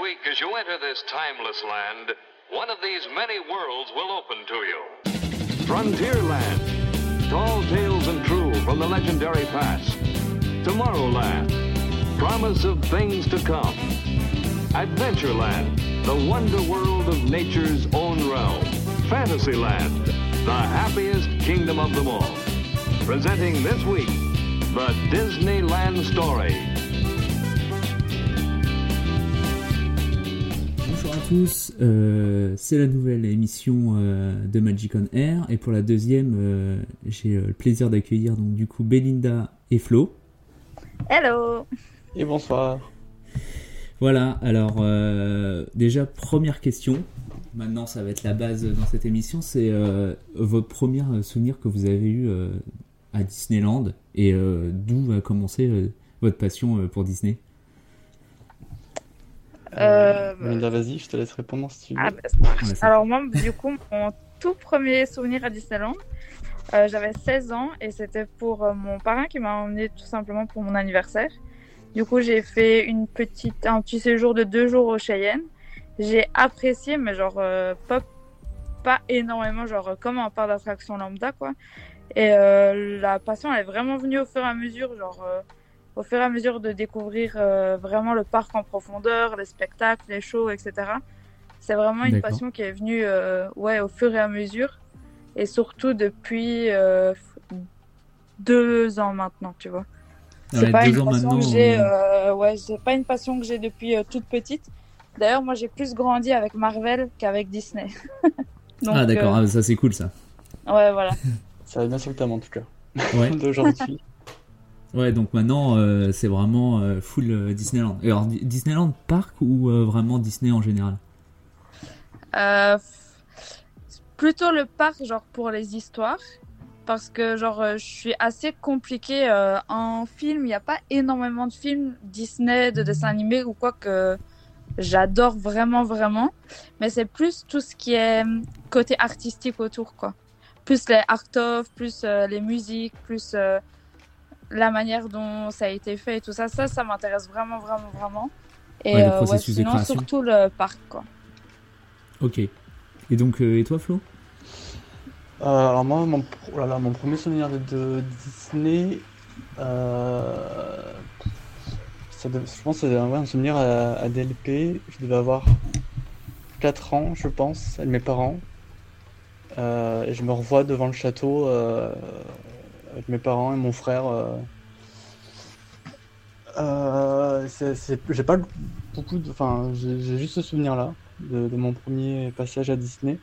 Week, as you enter this timeless land, one of these many worlds will open to you. Frontierland. Tall tales and true from the legendary past. Tomorrowland. Promise of things to come. Adventureland. The wonder world of nature's own realm. Fantasyland. The happiest kingdom of them all. Presenting this week, the Disneyland Story. Tous, euh, c'est la nouvelle émission euh, de Magic on Air. Et pour la deuxième, euh, j'ai euh, le plaisir d'accueillir donc du coup Belinda et Flo. Hello. Et bonsoir. Voilà, alors euh, déjà première question, maintenant ça va être la base dans cette émission, c'est euh, votre premier souvenir que vous avez eu euh, à Disneyland. Et euh, d'où a commencé euh, votre passion euh, pour Disney? Euh, Melinda, vas-y, je te laisse répondre si tu veux. ah, bah, Alors moi, du coup, mon tout premier souvenir à Disneyland, euh, j'avais 16 ans et c'était pour euh, mon parrain qui m'a emmené tout simplement pour mon anniversaire. Du coup, j'ai fait une petite, un petit séjour de deux jours au Cheyenne. J'ai apprécié, mais genre euh, pas, pas énormément, genre euh, comme un parc d'attraction lambda, quoi. Et euh, la passion, elle est vraiment venue au fur et à mesure, genre euh, au fur et à mesure de découvrir euh, vraiment le parc en profondeur, les spectacles, les shows, etc. C'est vraiment une passion qui est venue euh, ouais, au fur et à mesure. Et surtout depuis euh, deux ans maintenant, tu vois. C'est Ouais, pas une passion que j'ai, ouais, c'est pas une passion que j'ai depuis euh, toute petite. D'ailleurs, moi, j'ai plus grandi avec Marvel qu'avec Disney. Donc, Ah d'accord, euh, ah, ça c'est cool ça. ouais, voilà. Ça va bien sur le thème en tout cas. Ouais. D'aujourd'hui. Ouais, donc maintenant euh, c'est vraiment euh, full euh, Disneyland. Alors Di- Disneyland Park ou vraiment Disney en général? Plutôt le parc, genre pour les histoires. Parce que, genre, je suis assez compliquée en film. Il n'y a pas énormément de films Disney, de dessins animés ou quoi que j'adore vraiment, vraiment. Mais c'est plus tout ce qui est côté artistique autour, quoi. Plus les art of, plus les musiques, plus la manière dont ça a été fait et tout ça. Ça, ça m'intéresse vraiment, vraiment, vraiment. Et Ouais, le euh, ouais, processus de sinon, création. surtout le parc, quoi. Ok. Et donc euh, et toi Flo? Euh, alors moi, mon, oh là là, mon premier souvenir de, de Disney, euh, ça je pense que c'est un, souvenir à, à DLP. Je devais avoir 4 ans, je pense, avec mes parents. Euh, et je me revois devant le château euh, avec mes parents et mon frère. euh. Euh, j'ai pas beaucoup de, enfin, j'ai juste ce souvenir-là de, de mon premier passage à Disney.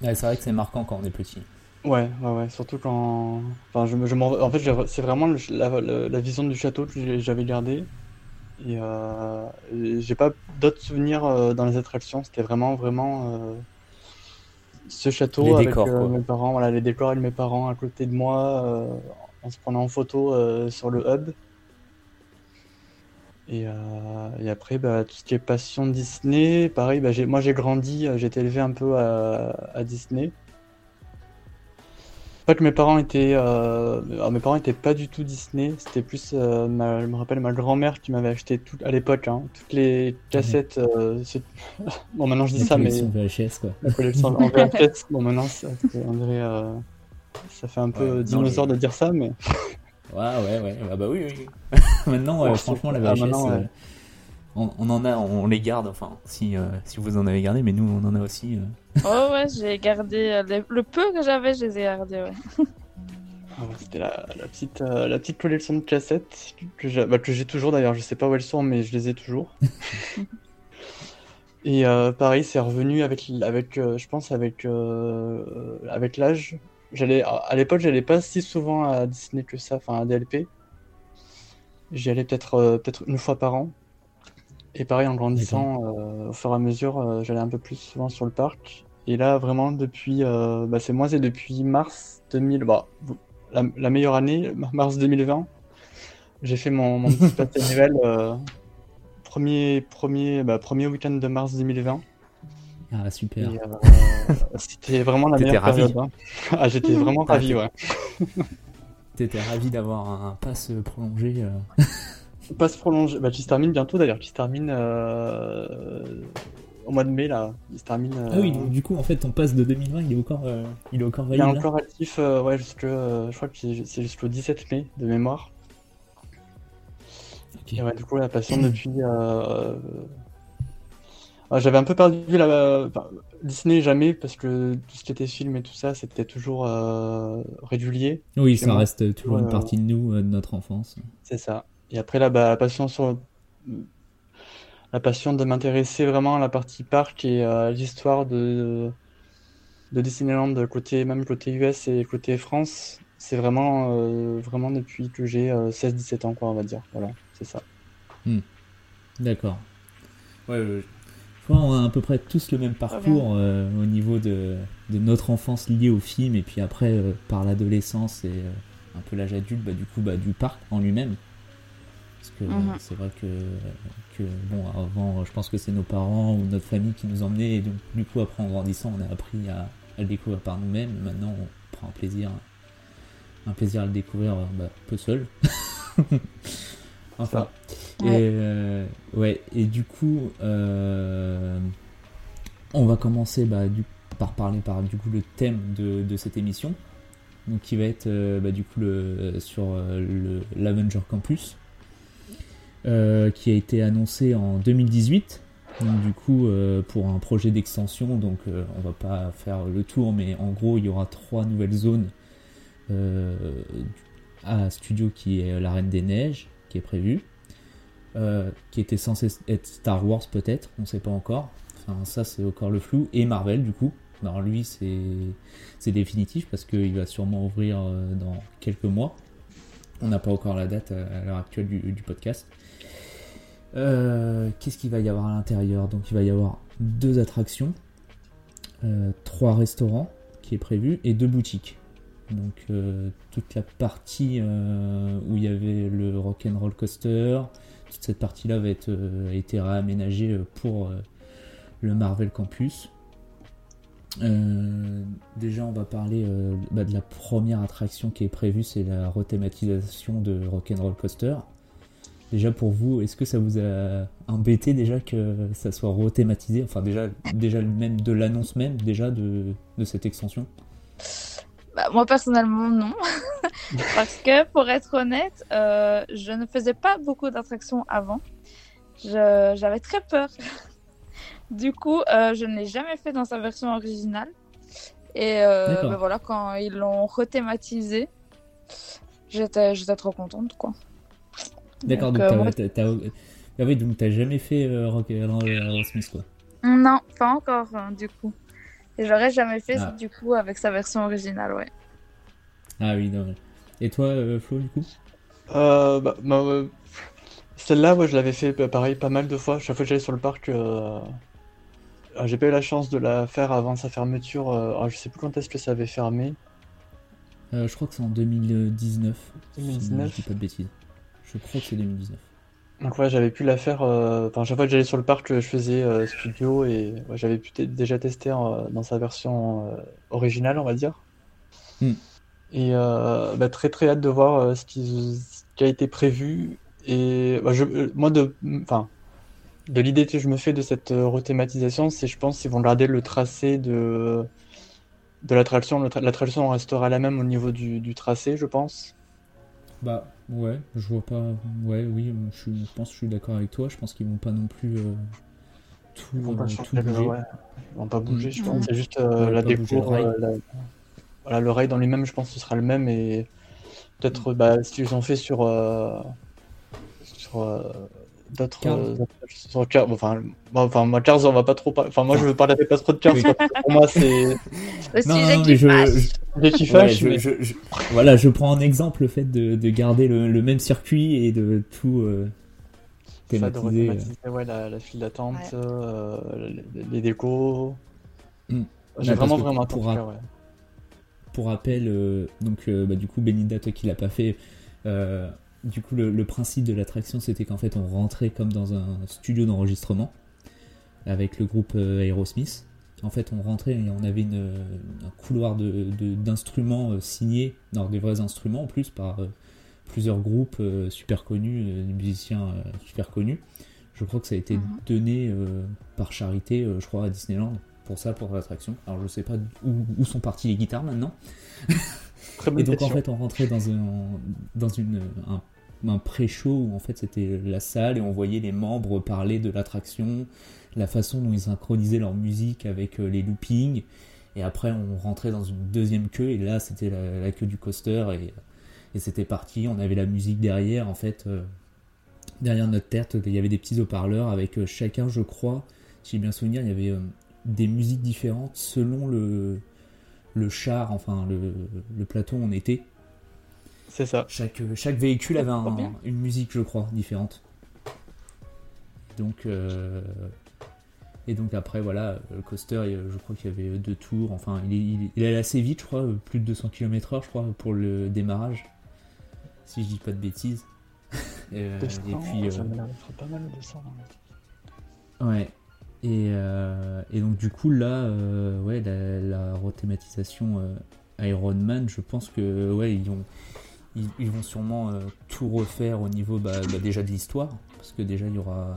Ouais, c'est vrai que c'est marquant quand on est petit. Ouais, ouais, ouais, surtout quand. Enfin, je, en fait, c'est vraiment le- la, la- la vision du château que j'avais gardée. Et, euh, j'ai pas d'autres souvenirs dans les attractions. C'était vraiment, vraiment ce château Les avec décors, euh, mes parents, voilà, les décors avec mes parents à côté de moi, euh, en se prenant en photo euh, sur le hub. Et, et après, bah, tout ce qui est passion Disney, pareil, bah, moi j'ai grandi, j'ai été élevé un peu à, à Disney. En fait, mes parents étaient, euh, alors, mes parents étaient pas du tout Disney. C'était plus, euh, ma- je me rappelle ma grand-mère qui m'avait acheté tout à l'époque, hein, toutes les cassettes. euh, bon, maintenant je dis ça, mais VHS quoi. la collection en VHS. Bon, maintenant, ça, on dirait, ça fait un peu Ouais, dinosaure les- de dire ça, mais Ouais ouais ouais. Ah bah oui oui. maintenant Ouais, franchement la ah, VHS maintenant, on, on en a on les garde enfin si euh, si vous en avez gardé mais nous on en a aussi. euh. Ouais, ouais, j'ai gardé euh, les- le peu que j'avais, je les ai gardés, ouais. Ah C'était la, la petite, euh, la petite collection de cassettes que j'ai bah, que j'ai toujours d'ailleurs. Je sais pas où elles sont, mais je les ai toujours. Et euh, pareil, c'est revenu avec, avec euh, je pense, avec, euh, avec l'âge. J'allais, à l'époque, j'allais pas si souvent à Disney que ça, enfin à DLP. J'y allais peut-être euh, peut-être une fois par an. Et pareil, en grandissant, euh, au fur et à mesure, euh, j'allais un peu plus souvent sur le parc. Et là, vraiment, depuis, euh, bah, c'est moi, c'est depuis mars 2000, bah, la, la meilleure année, mars 2020. J'ai fait mon, mon petit pass annuel premier, premier, bah, premier week-end de mars 2020. Ah super. c'était vraiment la meilleure ravi. période. hein. Ah, j'étais vraiment Ah, ravi, ouais. T'étais ravi d'avoir un pass prolongé. Euh. pas se prolonger. Bah, qui se termine bientôt d'ailleurs, qui se termine euh, au mois de mai là. Il se termine. euh, Ah oui, donc du coup, en fait, ton pass de 2020, il est encore, euh, il est encore il est valide. là encore actif, euh, ouais, jusque, euh, je crois que c'est jusqu'au 17 mai de mémoire. Ok. Et ouais, du coup, la passion depuis. euh, euh, J'avais un peu perdu la. enfin, Disney, jamais, parce que tout ce qui était film et tout ça, c'était toujours euh, régulier. Oui, ça moi. reste toujours une partie de nous, euh, de notre enfance. C'est ça. Et après, là, bah, la passion sur. La passion de m'intéresser vraiment à la partie parc et à l'histoire de, de Disneyland, côté, même côté US et côté France, c'est vraiment, euh, vraiment depuis que j'ai euh, 16-17 ans, quoi, on va dire. Voilà, c'est ça. D'accord. Ouais, je crois qu'on a à peu près tous le même parcours euh, au niveau de, de notre enfance liée au film et puis après euh, par l'adolescence et euh, un peu l'âge adulte, bah, du coup bah, du parc en lui-même. Parce que Mhm. c'est vrai que, que bon avant je pense que c'est nos parents ou notre famille qui nous emmenaient et donc du coup après en grandissant on a appris à, à le découvrir par nous-mêmes. Maintenant on prend un plaisir un plaisir à le découvrir bah, peu seul. enfin. Et, Ouais. euh, ouais, et du coup, euh, on va commencer bah, du, par parler par du coup le thème de, de cette émission, donc qui va être euh, bah, du coup le, sur l'Avenger Campus, euh, qui a été annoncé en 2018. Donc du coup, euh, pour un projet d'extension, donc euh, on va pas faire le tour, mais en gros, il y aura trois nouvelles zones euh, à Studio qui est la Reine des Neiges, qui est prévue qui était censé être Star Wars peut-être, on sait pas encore. Enfin ça c'est encore le flou. Et Marvel du coup. Alors lui c'est définitif parce qu'il va sûrement ouvrir dans quelques mois. On n'a pas encore la date à, l'heure actuelle du podcast. Euh, Qu'est-ce qu'il va y avoir à l'intérieur? Donc il va y avoir deux attractions, euh, trois restaurants qui est prévu et deux boutiques. Donc euh, toute la partie où il y avait le Rock'n'Roll Coaster, toute cette partie-là va être été réaménagée pour le Marvel Campus. Déjà, on va parler bah, de la première attraction qui est prévue, c'est la rethématisation de Rock'n'Roll Coaster. Déjà pour vous, est-ce que ça vous a embêté déjà que ça soit rethématisé Enfin déjà, déjà même de l'annonce même déjà de, de cette extension? Bah, moi personnellement non, parce que pour être honnête, euh, je ne faisais pas beaucoup d'attractions avant. J'avais très peur. Du coup, euh, je ne l'ai jamais fait dans sa version originale. Et euh, bah, voilà, quand ils l'ont rethématisé, j'étais trop contente quoi. D'accord, Donc, donc, euh, t'as- moi- t'as- t'as- ah oui, donc t'as jamais fait euh, Rock Aerosmith quoi. Non, pas encore hein, du coup. Et j'aurais jamais fait Ah. du coup avec sa version originale, ouais. Ah oui, non. Et toi, euh, Flo, du coup? Euh, bah, bah, euh, celle-là, ouais, je l'avais fait bah, pareil pas mal de fois. Chaque fois que j'allais sur le parc, euh, ah, j'ai pas eu la chance de la faire avant sa fermeture. euh, je sais plus quand est-ce que ça avait fermé. Euh, Je crois que c'est en 2019. si 2019. Je dis pas de bêtises. Je crois que c'est 2019. Donc ouais, j'avais pu la faire. euh, Enfin, chaque fois que j'allais sur le parc, je faisais euh, studio et ouais, j'avais pu déjà tester euh, dans sa version originale, on va dire. Hmm. Et bah, très très hâte de voir ce qui, ce qui a été prévu. Et bah, je, moi, de, enfin, de l'idée que je me fais de cette rethématisation, c'est je pense qu'ils vont garder le tracé de, de l'attraction. L'attraction restera la même au niveau du, du tracé, je pense. Bah ouais, je vois pas. Ouais, oui, je, suis- je pense que je suis d'accord avec toi. Je pense qu'ils vont pas non plus euh, tout, Ils vont pas euh, tout bouger. ouais, ils vont pas bouger, je pense. C'est juste euh, la pas bouger déco, le rail. euh, la- voilà, le rail dans lui-même, je pense que ce sera le même et peut-être bah, ce qu'ils ont fait sur sur euh, d'autres euh, sur Cars. Enfin, moi, enfin, moi, Cars, on va pas trop parler. Enfin, moi, je veux parler pas trop de Cars Oui. parce que pour moi, c'est Non, non, mais je, je- ouais, mais je- je- voilà, je prends en exemple le fait de, de garder le, le même circuit et de tout euh, ça, de thématiser. euh. ouais, la, la file d'attente, Ouais. euh, les, les décos. Mm. J'ai vraiment vraiment pour ouais. Pour rappel, euh, donc euh, bah, du coup, Belinda, toi qui l'as pas fait, euh, du coup, le, le principe de l'attraction, c'était qu'en fait, on rentrait comme dans un studio d'enregistrement avec le groupe euh, Aerosmith. En fait, on rentrait et on avait une, un couloir de- de- d'instruments euh, signés, non, des vrais instruments en plus par, euh, plusieurs groupes euh, super connus, euh, des musiciens euh, super connus. Je crois que ça a été Mhm. donné euh, par charité, euh, je crois, à Disneyland pour ça, pour l'attraction. Alors je sais pas où, où sont parties les guitares maintenant. Très bonne Et donc en fait on rentrait dans un, dans une, un, un pré-show où en fait c'était la salle et on voyait les membres parler de l'attraction, la façon dont ils synchronisaient leur musique avec euh, les loopings. Et après on rentrait dans une deuxième queue et là c'était la, la queue du coaster et, et c'était parti. On avait la musique derrière en fait. euh, derrière notre tête il y avait des petits haut-parleurs avec euh, chacun je crois, si j'ai bien souvenir, il y avait euh, des musiques différentes selon le, le char, enfin le, le plateau on était. C'est ça. Chaque, chaque véhicule avait Trop un- une musique, je crois, différente. Donc, euh, et donc après, voilà, le coaster, il- je crois qu'il y avait deux tours. Enfin, il, est- il, il allait assez vite, je crois, plus de 200 km/h, je crois, pour le démarrage. Si je dis pas de bêtises. Euh, et puis, ça euh, me l'air d'être pas mal de ça. Ouais. Et, euh, et donc du coup là, euh, ouais, la, la rethématisation euh, Iron Man, je pense que ouais, ils ont, ils, ils vont sûrement tout refaire au niveau bah, bah, déjà de l'histoire, parce que déjà il y aura,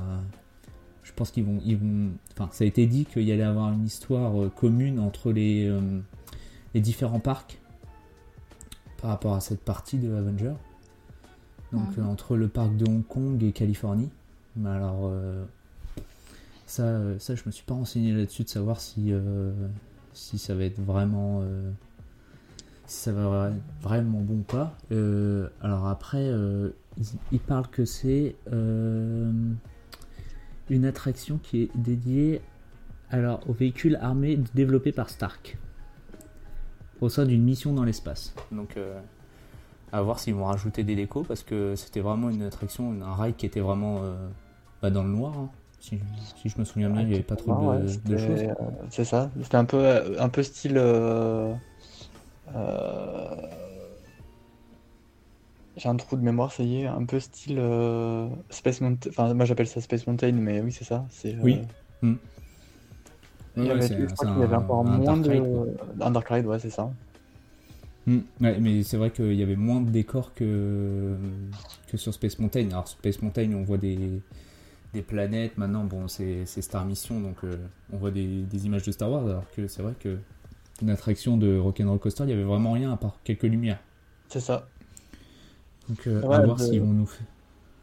je pense qu'ils vont, ils vont, enfin ça a été dit qu'il y allait avoir une histoire commune entre les, les différents parcs par rapport à cette partie de Avenger. Donc entre le parc de Hong Kong et Californie. Mais alors ça, euh, ça, je me suis pas renseigné là-dessus de savoir si, euh, si ça va être vraiment, euh, si ça va être vraiment bon ou pas. Alors après, euh, ils parlent que c'est une attraction qui est dédiée alors aux véhicules armés développés par Stark au sein d'une mission dans l'espace. Donc à voir s'ils vont rajouter des décos parce que c'était vraiment une attraction, un ride qui était vraiment bah, dans le noir. hein. Si, si je me souviens bien, il n'y avait pas trop de, ouais, de c'était- choses. euh, C'est ça. C'était un peu, euh, un peu style. euh, euh, J'ai un trou de mémoire, ça y est, un peu style euh, Space Mountain. Enfin, moi j'appelle ça Space Mountain, mais oui, c'est ça. C'est, Oui. il y Ouais, avait- je crois y avait encore un moins dark de. ride. Un Dark Ride, ouais, c'est ça. Hmm, ouais, mais c'est vrai qu'il y avait moins de décors que, que sur Space Mountain. Alors, Space Mountain, on voit des, des planètes. Maintenant, bon, c'est Star Mission, donc euh, on voit des, des images de Star Wars. Alors que c'est vrai que une attraction de Rock'n'Roll Coaster, il n'y avait vraiment rien à part quelques lumières. C'est ça. Donc, euh, Ouais, à voir de- s'ils vont nous faire.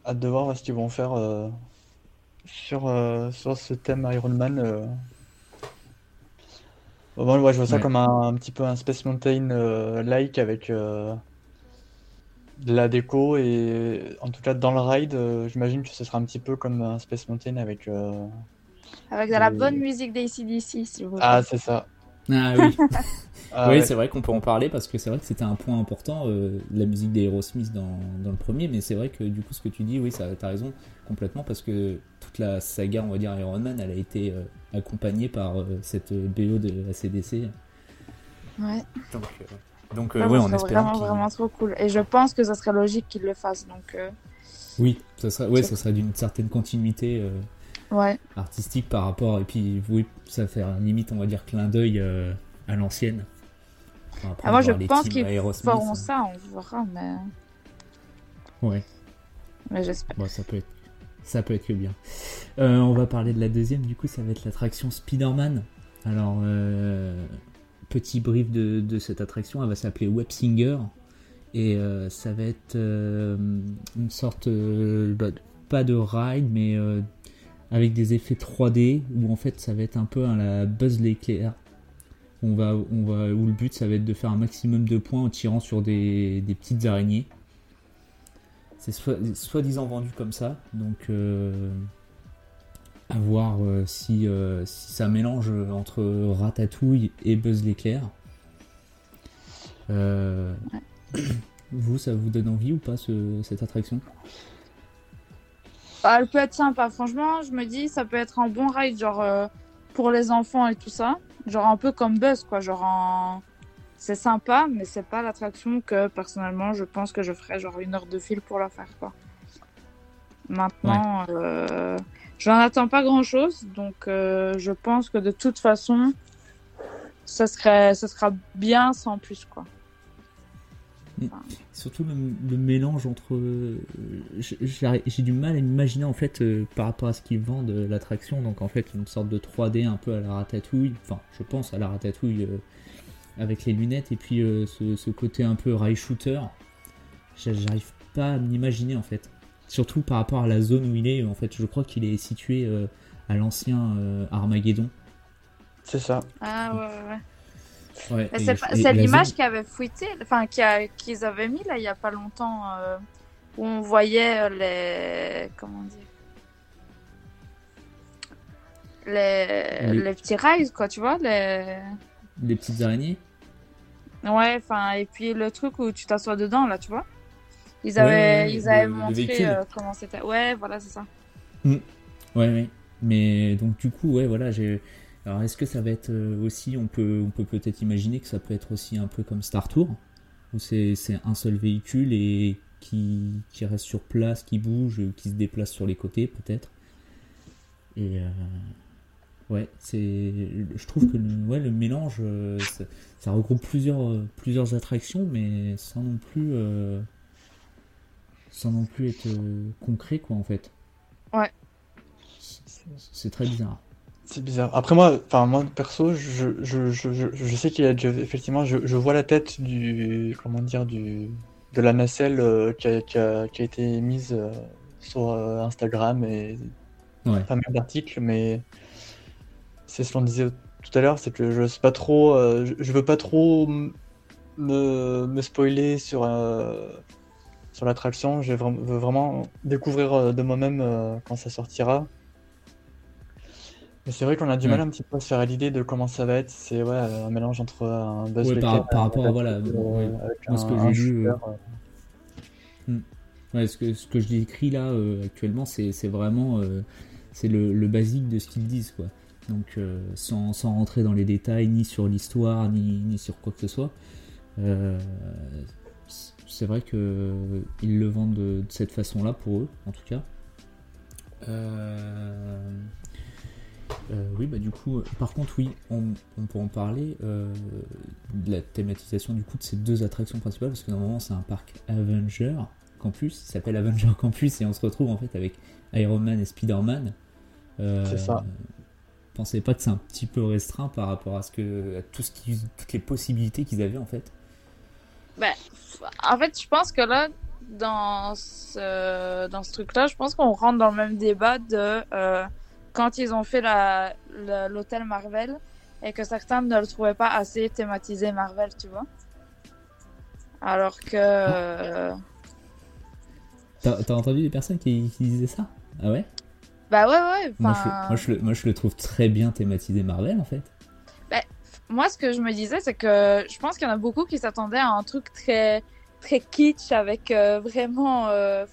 Hâte de voir ce qu'ils vont faire euh, sur, euh, sur ce thème Iron Man. Bon, moi, ouais, je vois ça Ouais. comme un, un petit peu un Space Mountain like avec de la déco et en tout cas dans le ride, euh, j'imagine que ce sera un petit peu comme un Space Mountain avec. euh, Avec de la Euh, bonne musique d'ACDC, si vous voulez. Ah, c'est ça. Ah oui, Ah, oui ouais. c'est vrai qu'on peut en parler parce que c'est vrai que c'était un point important, euh, la musique d'Aerosmith dans, dans le premier, mais c'est vrai que du coup ce que tu dis, oui, ça, t'as raison complètement parce que toute la saga, on va dire Iron Man, elle a été euh, accompagnée par euh, cette BO de ACDC. Ouais. Donc, euh, donc euh, en serait espérant vraiment, vraiment trop cool. Et je pense que ça serait logique qu'ils le fassent. Donc, euh, Oui, ça serait, ouais, ça serait d'une certaine continuité euh, ouais. artistique par rapport, et puis oui, ça fait un limite, on va dire, clin d'œil euh, à l'ancienne. Enfin, Ah, moi, je pense qu'ils feront euh, ça, on verra, mais, Ouais. mais j'espère. Bon, ça peut être, ça peut être que bien. Euh, on va parler de la deuxième, du coup, ça va être l'attraction Spider-Man. Alors, euh, petit brief de, cette attraction, elle va s'appeler Web Singer. Et euh, ça va être euh, une sorte, euh, bah, pas de ride, mais avec des effets 3D, où en fait ça va être un peu à la Buzz l'éclair. On va, on va, où le but ça va être de faire un maximum de points en tirant sur des, petites araignées. C'est soi- soi-disant vendu comme ça, donc à voir euh, si, euh, si ça mélange entre Ratatouille et Buzz l'éclair. Euh, Vous, ça vous donne envie ou pas ce- cette attraction? Ah, elle peut être sympa. Franchement, je me dis, ça peut être un bon ride, genre pour les enfants et tout ça. Genre un peu comme Buzz, quoi. Genre en- c'est sympa, mais c'est pas l'attraction que personnellement je pense que je ferais genre une heure de fil pour la faire, quoi. Maintenant, j'en attends pas grand chose, donc euh, je pense que de toute façon, ça serait, ça sera bien sans plus, quoi. Surtout le, le mélange entre. euh, j'ai- du mal à imaginer en fait euh, par rapport à ce qu'ils vendent l'attraction, donc en fait une sorte de 3D un peu à la ratatouille, enfin je pense à la ratatouille avec les lunettes et puis ce, ce côté un peu rail shooter. J'a- J'arrive pas à m'imaginer en fait. Surtout par rapport à la zone où il est, en fait je crois qu'il est situé euh, à l'ancien euh, Armageddon. C'est ça. Ah ouais, ouais, ouais. C'est l'image zone- qui avait fuité, enfin qu'ils avaient mis là il y a pas longtemps, euh, où on voyait euh, les comment dire les, Oui. les petits rails quoi, tu vois les les petites araignées. ouais, enfin et puis le truc où tu t'assois dedans là, tu vois. Ils avaient ouais, ils avaient le montré euh, comment c'était. Ouais, voilà c'est ça. Ouais, ouais. Mais donc du coup, ouais, voilà, j'ai. Alors, est-ce que ça va être euh, aussi, on peut, on peut peut-être imaginer que ça peut être aussi un peu comme Star Tour, où c'est un seul véhicule et qui, qui reste sur place, qui bouge, qui se déplace sur les côtés, peut-être. Et euh, ouais, c'est, je trouve que le, ouais, le mélange, ça, ça regroupe plusieurs, plusieurs attractions, mais sans non plus, euh, sans non plus être euh, concret, quoi, en fait. Ouais. C'est très bizarre. C'est bizarre. Après moi, enfin moi perso, je, je, je, je, je sais qu'il y a déjà effectivement, je, je vois la tête du comment dire du de la nacelle euh, qui, a, qui, a, qui a été mise euh, sur euh, Instagram et Ouais. pas mal d'articles, mais c'est ce qu'on disait tout à l'heure, c'est que je sais pas trop, euh, je, je veux pas trop me, me spoiler sur euh, sur l'attraction. Je veux vraiment découvrir euh, de moi-même euh, quand ça sortira. Mais c'est vrai qu'on a du mal Ouais. un petit peu à se faire à l'idée de comment ça va être. C'est ouais, un mélange entre un Buzz Ouais, par- par rapport à, voilà, euh, ouais. ce que j'ai euh, euh, Ouais, ce que, ce que je décris là euh, actuellement, c'est vraiment euh, c'est le, le basique de ce qu'ils disent, quoi. Donc, euh, sans, sans rentrer dans les détails, ni sur l'histoire, ni, ni sur quoi que ce soit. C'est vrai que ils le vendent de, de cette façon-là pour eux, en tout cas. Euh, euh, oui, bah du coup, par contre, oui, on, on peut en parler euh, de la thématisation du coup de ces deux attractions principales, parce que normalement c'est un parc Avenger Campus, il s'appelle Avenger Campus, et on se retrouve en fait avec Iron Man et Spider-Man. C'est ça. Pensez pas que c'est un petit peu restreint par rapport à ce que à tout ce qui, toutes les possibilités qu'ils avaient en fait. Ben, en fait, je pense que là, dans ce, dans ce truc-là, je pense qu'on rentre dans le même débat de euh, quand ils ont fait l'hôtel Marvel et que certains ne le trouvaient pas assez thématisé Marvel, tu vois. Alors que. euh, T'as entendu des personnes qui, qui disaient ça? Ah ouais? Bah ouais, ouais. moi je, moi, je le, moi je le trouve très bien thématisé Marvel en fait. Moi, ce que je me disais, c'est que je pense qu'il y en a beaucoup qui s'attendaient à un truc très, très kitsch avec euh, vraiment, euh,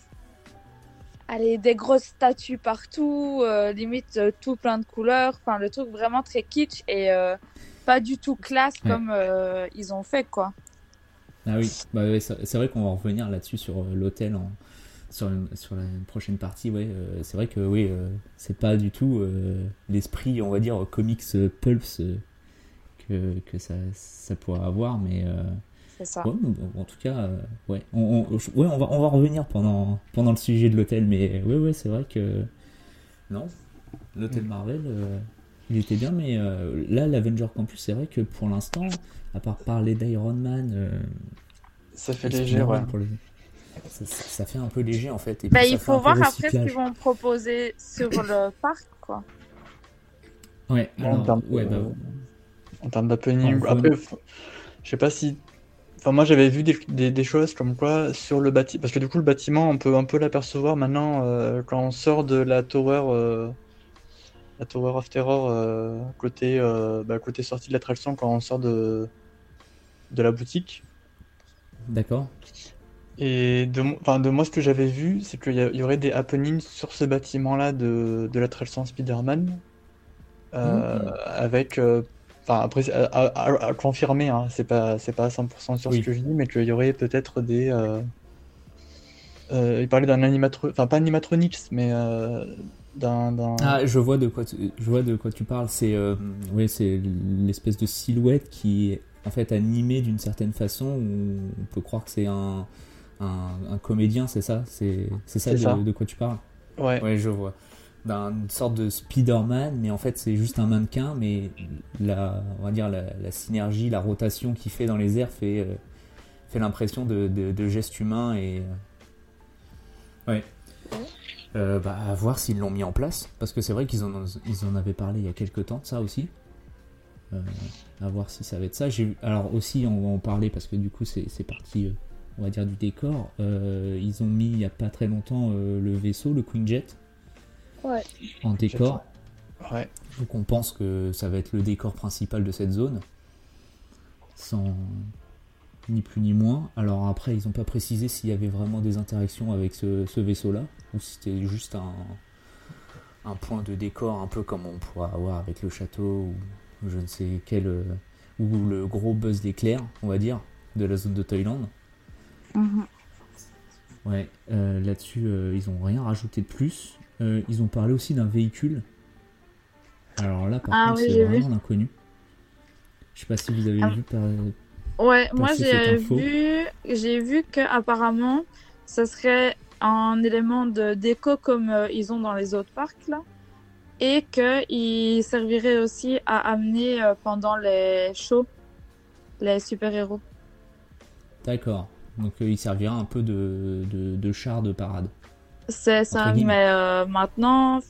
allez, des grosses statues partout, euh, limite tout plein de couleurs, enfin le truc vraiment très kitsch et pas du tout classe Ouais. comme ils ont fait quoi. Ah oui, bah ouais, c'est vrai qu'on va en revenir là-dessus sur l'hôtel en sur, sur la prochaine partie. Ouais, euh, c'est vrai que oui, euh, c'est pas du tout euh, l'esprit, on va dire, comics pulps que, que ça, ça pourrait avoir, mais euh, ça. ouais, en tout cas, euh, ouais, on, ouais, on va on va revenir pendant pendant le sujet de l'hôtel, mais ouais, ouais, c'est vrai que non, l'hôtel Marvel. euh, il était bien, mais euh, là, l'Avenger Campus, c'est vrai que pour l'instant, à part parler d'Iron Man, euh, Ça fait léger, ouais. Spider-Man pour les- ça, ça- ça fait un peu léger en fait. Et Bah, puis, il faut voir après ce qu'ils vont proposer sur le parc quoi. Ouais, alors, ouais, bah, En termes d'happening. En Après, je sais pas si. Enfin, moi j'avais vu des, des, des choses comme quoi sur le bâtiment. Parce que du coup, le bâtiment, on peut un peu l'apercevoir maintenant euh, quand on sort de la Tower. euh, La Tower of Terror, euh, côté, bah, côté sortie de l'attraction, quand on sort de, de la boutique. d'accord. Et de, enfin, de moi, ce que j'avais vu, c'est qu'il y, y aurait des happenings sur ce bâtiment-là de, de l'attraction Spider-Man. euh, Mhm. Avec. euh, Enfin, après, à, à- confirmer, hein, c'est pas, c'est pas à 100% sur Oui. ce que je dis, mais qu'il y aurait peut-être des. euh, euh, il parlait d'un animatronics, enfin pas animatronics, mais euh, d'un. Ah, je vois de quoi tu, je vois de quoi tu parles. C'est euh, ouais, c'est l'espèce de silhouette qui est en fait animé d'une certaine façon. où On peut croire que c'est un, un, un comédien, c'est ça? C'est c'est ça, de, ça. de quoi tu parles? Ouais. Ouais, je vois. D'une sorte de Spider-Man, mais en fait c'est juste un mannequin, mais la, on va dire la, la synergie, la rotation qu'il fait dans les airs fait, euh, fait l'impression de, de, de gestes humains et. euh, Ouais. Euh, bah, à voir s'ils l'ont mis en place, parce que c'est vrai qu'ils en, ils en avaient parlé il y a quelques temps de ça aussi. Euh, à voir si ça va être ça. J'ai alors aussi on va en parler parce que du coup c'est c'est parti, euh, on va dire du décor. Ils ont mis il y a pas très longtemps le vaisseau, le Queen Jet, Ouais. en décor. Ouais. Donc on pense que ça va être le décor principal de cette zone, sans ni plus ni moins. Alors après, ils n'ont pas précisé s'il y avait vraiment des interactions avec ce, ce vaisseau-là, ou si c'était juste un, un point de décor, un peu comme on pourra avoir avec le château, ou je ne sais quel, euh, ou le gros buzz d'éclair, on va dire, de la zone de Thaïlande. Mhm. Ouais, euh, là-dessus, euh, ils ont rien rajouté de plus. Euh, ils ont parlé aussi d'un véhicule. Alors là, par Ah contre, oui, c'est vraiment l'inconnu. Je sais pas si vous avez Ah. vu par... Ouais, moi j'ai vu, j'ai vu que apparemment, ça serait un élément de déco comme euh, ils ont dans les autres parcs là, et que il servirait aussi à amener euh, pendant les shows les super héros. D'accord. Donc euh, il servira un peu de, de, de char de parade. C'est ça, mais euh, maintenant,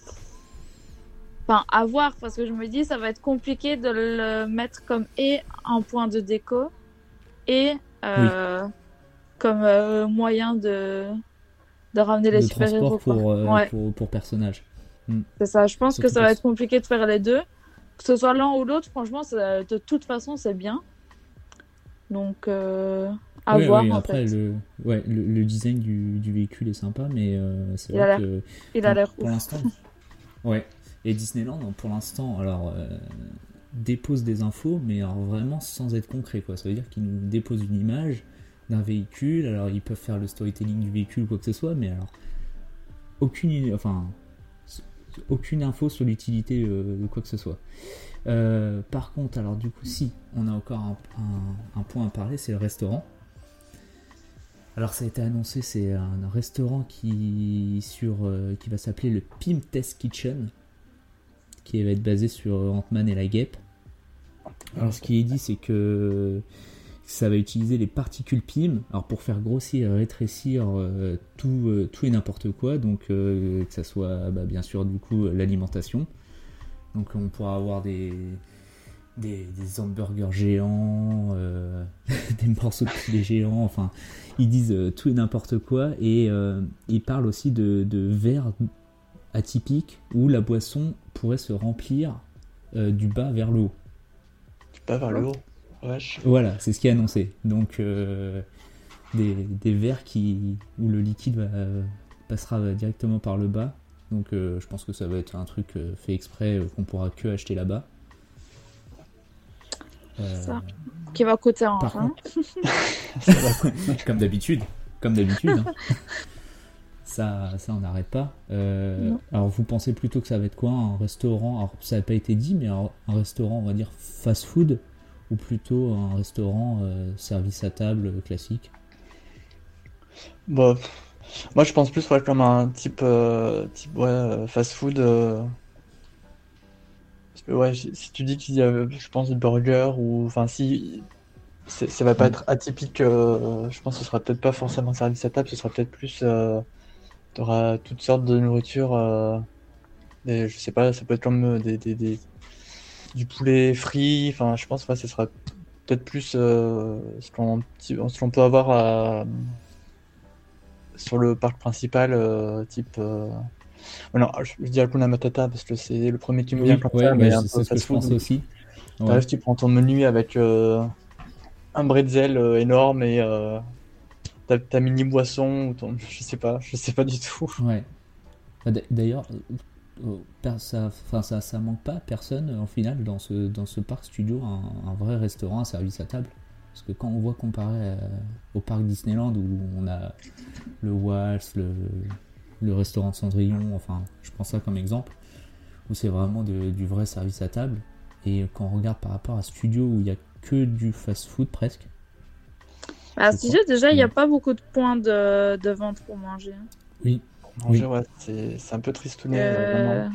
enfin à voir parce que je me dis ça va être compliqué de le mettre comme et un point de déco et euh, comme euh, moyen de de ramener les de super héros. transport pour, euh, ouais, pour, pour personnages. c'est ça. Je pense que surtout ça va être compliqué de faire les deux, que ce soit l'un ou l'autre. Franchement, de toute façon, c'est bien. Donc euh, à Ouais, voir ouais, en après, fait. le, ouais, le, le design du, du véhicule est sympa, mais euh, c'est vrai que Il a pour- l'air pour l'instant. ouais. Et Disneyland, pour l'instant, alors euh, dépose des infos, mais alors vraiment sans être concret, quoi. Ça veut dire qu'ils nous déposent une image d'un véhicule. Alors ils peuvent faire le storytelling du véhicule ou quoi que ce soit, mais alors aucune, enfin, aucune info sur l'utilité euh, de quoi que ce soit. Euh, par contre, alors du coup, si on a encore un, un- un point à parler, c'est le restaurant. Alors ça a été annoncé, c'est un restaurant qui sur euh, qui va s'appeler le Pim Test Kitchen, qui va être basé sur Ant-Man et la guêpe. Alors ce qui est dit, c'est que ça va utiliser les particules PIM, pour faire grossir et rétrécir euh, tout, euh, tout et n'importe quoi, donc euh, que ça soit bah, bien sûr du coup l'alimentation. Donc on pourra avoir des, des, des hamburgers géants, euh, des morceaux de poulet géants, enfin ils disent euh, tout et n'importe quoi et euh, ils parlent aussi de, de verres atypiques où la boisson pourrait se remplir euh, du bas vers le haut. Tu pas vers le haut. Wesh. Voilà, c'est ce qui est annoncé. Donc euh, des, des verres qui où le liquide va- passera directement par le bas. Donc euh, je pense que ça va être un truc euh, fait exprès euh, qu'on pourra que acheter là-bas. Euh, Ça. Qui va coûter un rein. comme d'habitude, comme d'habitude. hein. Ça, ça on n'arrête pas. Euh, alors vous pensez plutôt que ça va être quoi Un restaurant? Alors ça n'a pas été dit, mais un, un restaurant, on va dire fast-food, ou plutôt un restaurant euh, service à table classique? Bah, pff, moi je pense plus ouais, comme un type, euh, type ouais, euh, fast-food. Ouais, si tu dis qu'il y a, je pense, des burgers ou. Enfin, si. Ça va pas Mm. être atypique, euh, je pense que ce sera peut-être pas forcément service à table, ce sera peut-être plus. Euh, T'auras toutes sortes de nourriture. euh, des- je sais pas, ça peut être comme euh, des, des, des- du poulet frit. Enfin, je pense que ouais, ce sera peut-être plus ce qu'on peut avoir à sur le parc principal, type. Non, je, je dis Hakuna Matata parce que c'est le premier qui me vient Oui, comme ouais, ça, mais c'est ce que je pense aussi. Ouais. Tu prends ton menu avec euh, un bretzel euh, énorme et euh, ta, ta mini boisson ou ton, je sais pas, je sais pas du tout. Ouais. Bah, D'ailleurs, per- ça, enfin, ça, ça manque pas personne en final dans ce, dans ce parc studio un, un vrai restaurant, un service à table. Parce que quand on voit comparé au parc Disneyland où on a le Waltz, le, le restaurant de Cendrillon, enfin, je prends ça comme exemple, où c'est vraiment de- du vrai service à table. Et quand on regarde par rapport à Studio où il y a que du fast-food presque. À sujet, déjà, il n'y a pas beaucoup de points de, de vente pour manger. hein. Oui. Manger, Oui. ouais, c'est un peu tristouné. Euh, euh.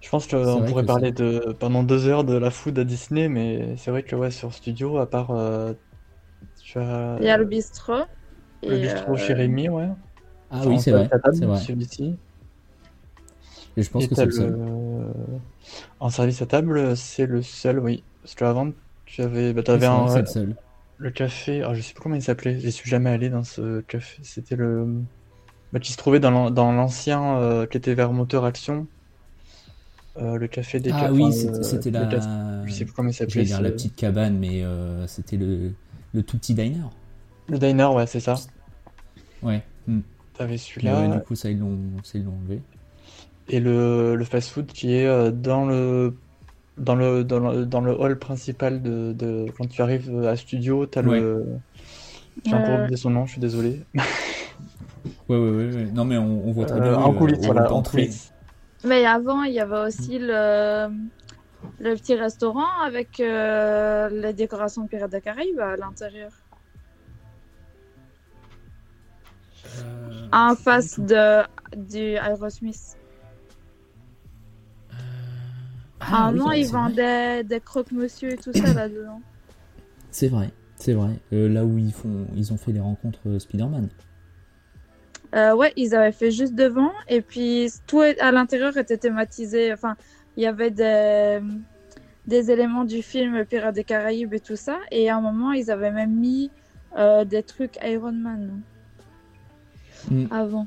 Je pense qu'on pourrait que parler de pendant deux heures de la food à Disney, mais c'est vrai que ouais, sur Studio, à part euh, tu as Il y a le bistrot. Le bistrot euh, chez Rémi, ouais. Ah Enfin, oui, en c'est service vrai. à table, C'est vrai. Celui-ci. Et je pense Et que c'est le seul. En service à table, c'est le seul, oui. Parce qu'avant, tu avais, bah, vrai un, le seul. le café, ah, je sais plus comment il s'appelait, j'y suis jamais allé dans ce café. C'était le. Bah, qui se trouvait dans l'an- dans l'ancien euh, qui était vers Moteur Action. Euh, le café des Ah oui, c'était la. café- Je sais plus comment il s'appelait. la petite cabane, mais euh, c'était le, le tout petit diner. Le diner, ouais, c'est ça. Ouais. hmm. T'avais celui-là. ouais, du coup, ça, ils l'ont ça, ils l'ont enlevé. Et le, le fast-food qui est euh, dans le. Dans le, dans, le, dans le hall principal de, de- Quand tu arrives à studio, t'as Ouais. le. J'ai peu Euh, oublié son nom, je suis désolé. Ouais, ouais, ouais. ouais. Non, mais on, on voit très Euh, bien. en coulisses, euh, voilà, en coulisses. Mais avant, il y avait aussi le, le petit restaurant avec euh, les décorations de Pirates des Caraïbes à l'intérieur. En pas du face de, du Aerosmith. Ah, oui, non, ils vendaient des croque-monsieur et tout ça là-dedans. C'est vrai, c'est vrai. Euh, là où ils font, ils ont fait les rencontres euh, Spider-Man. Euh, ouais, ils avaient fait juste devant et puis tout à l'intérieur était thématisé. Enfin, il y avait des, des éléments du film Pirates des Caraïbes et tout ça. Et à un moment, ils avaient même mis euh, des trucs Iron Man Mm. avant.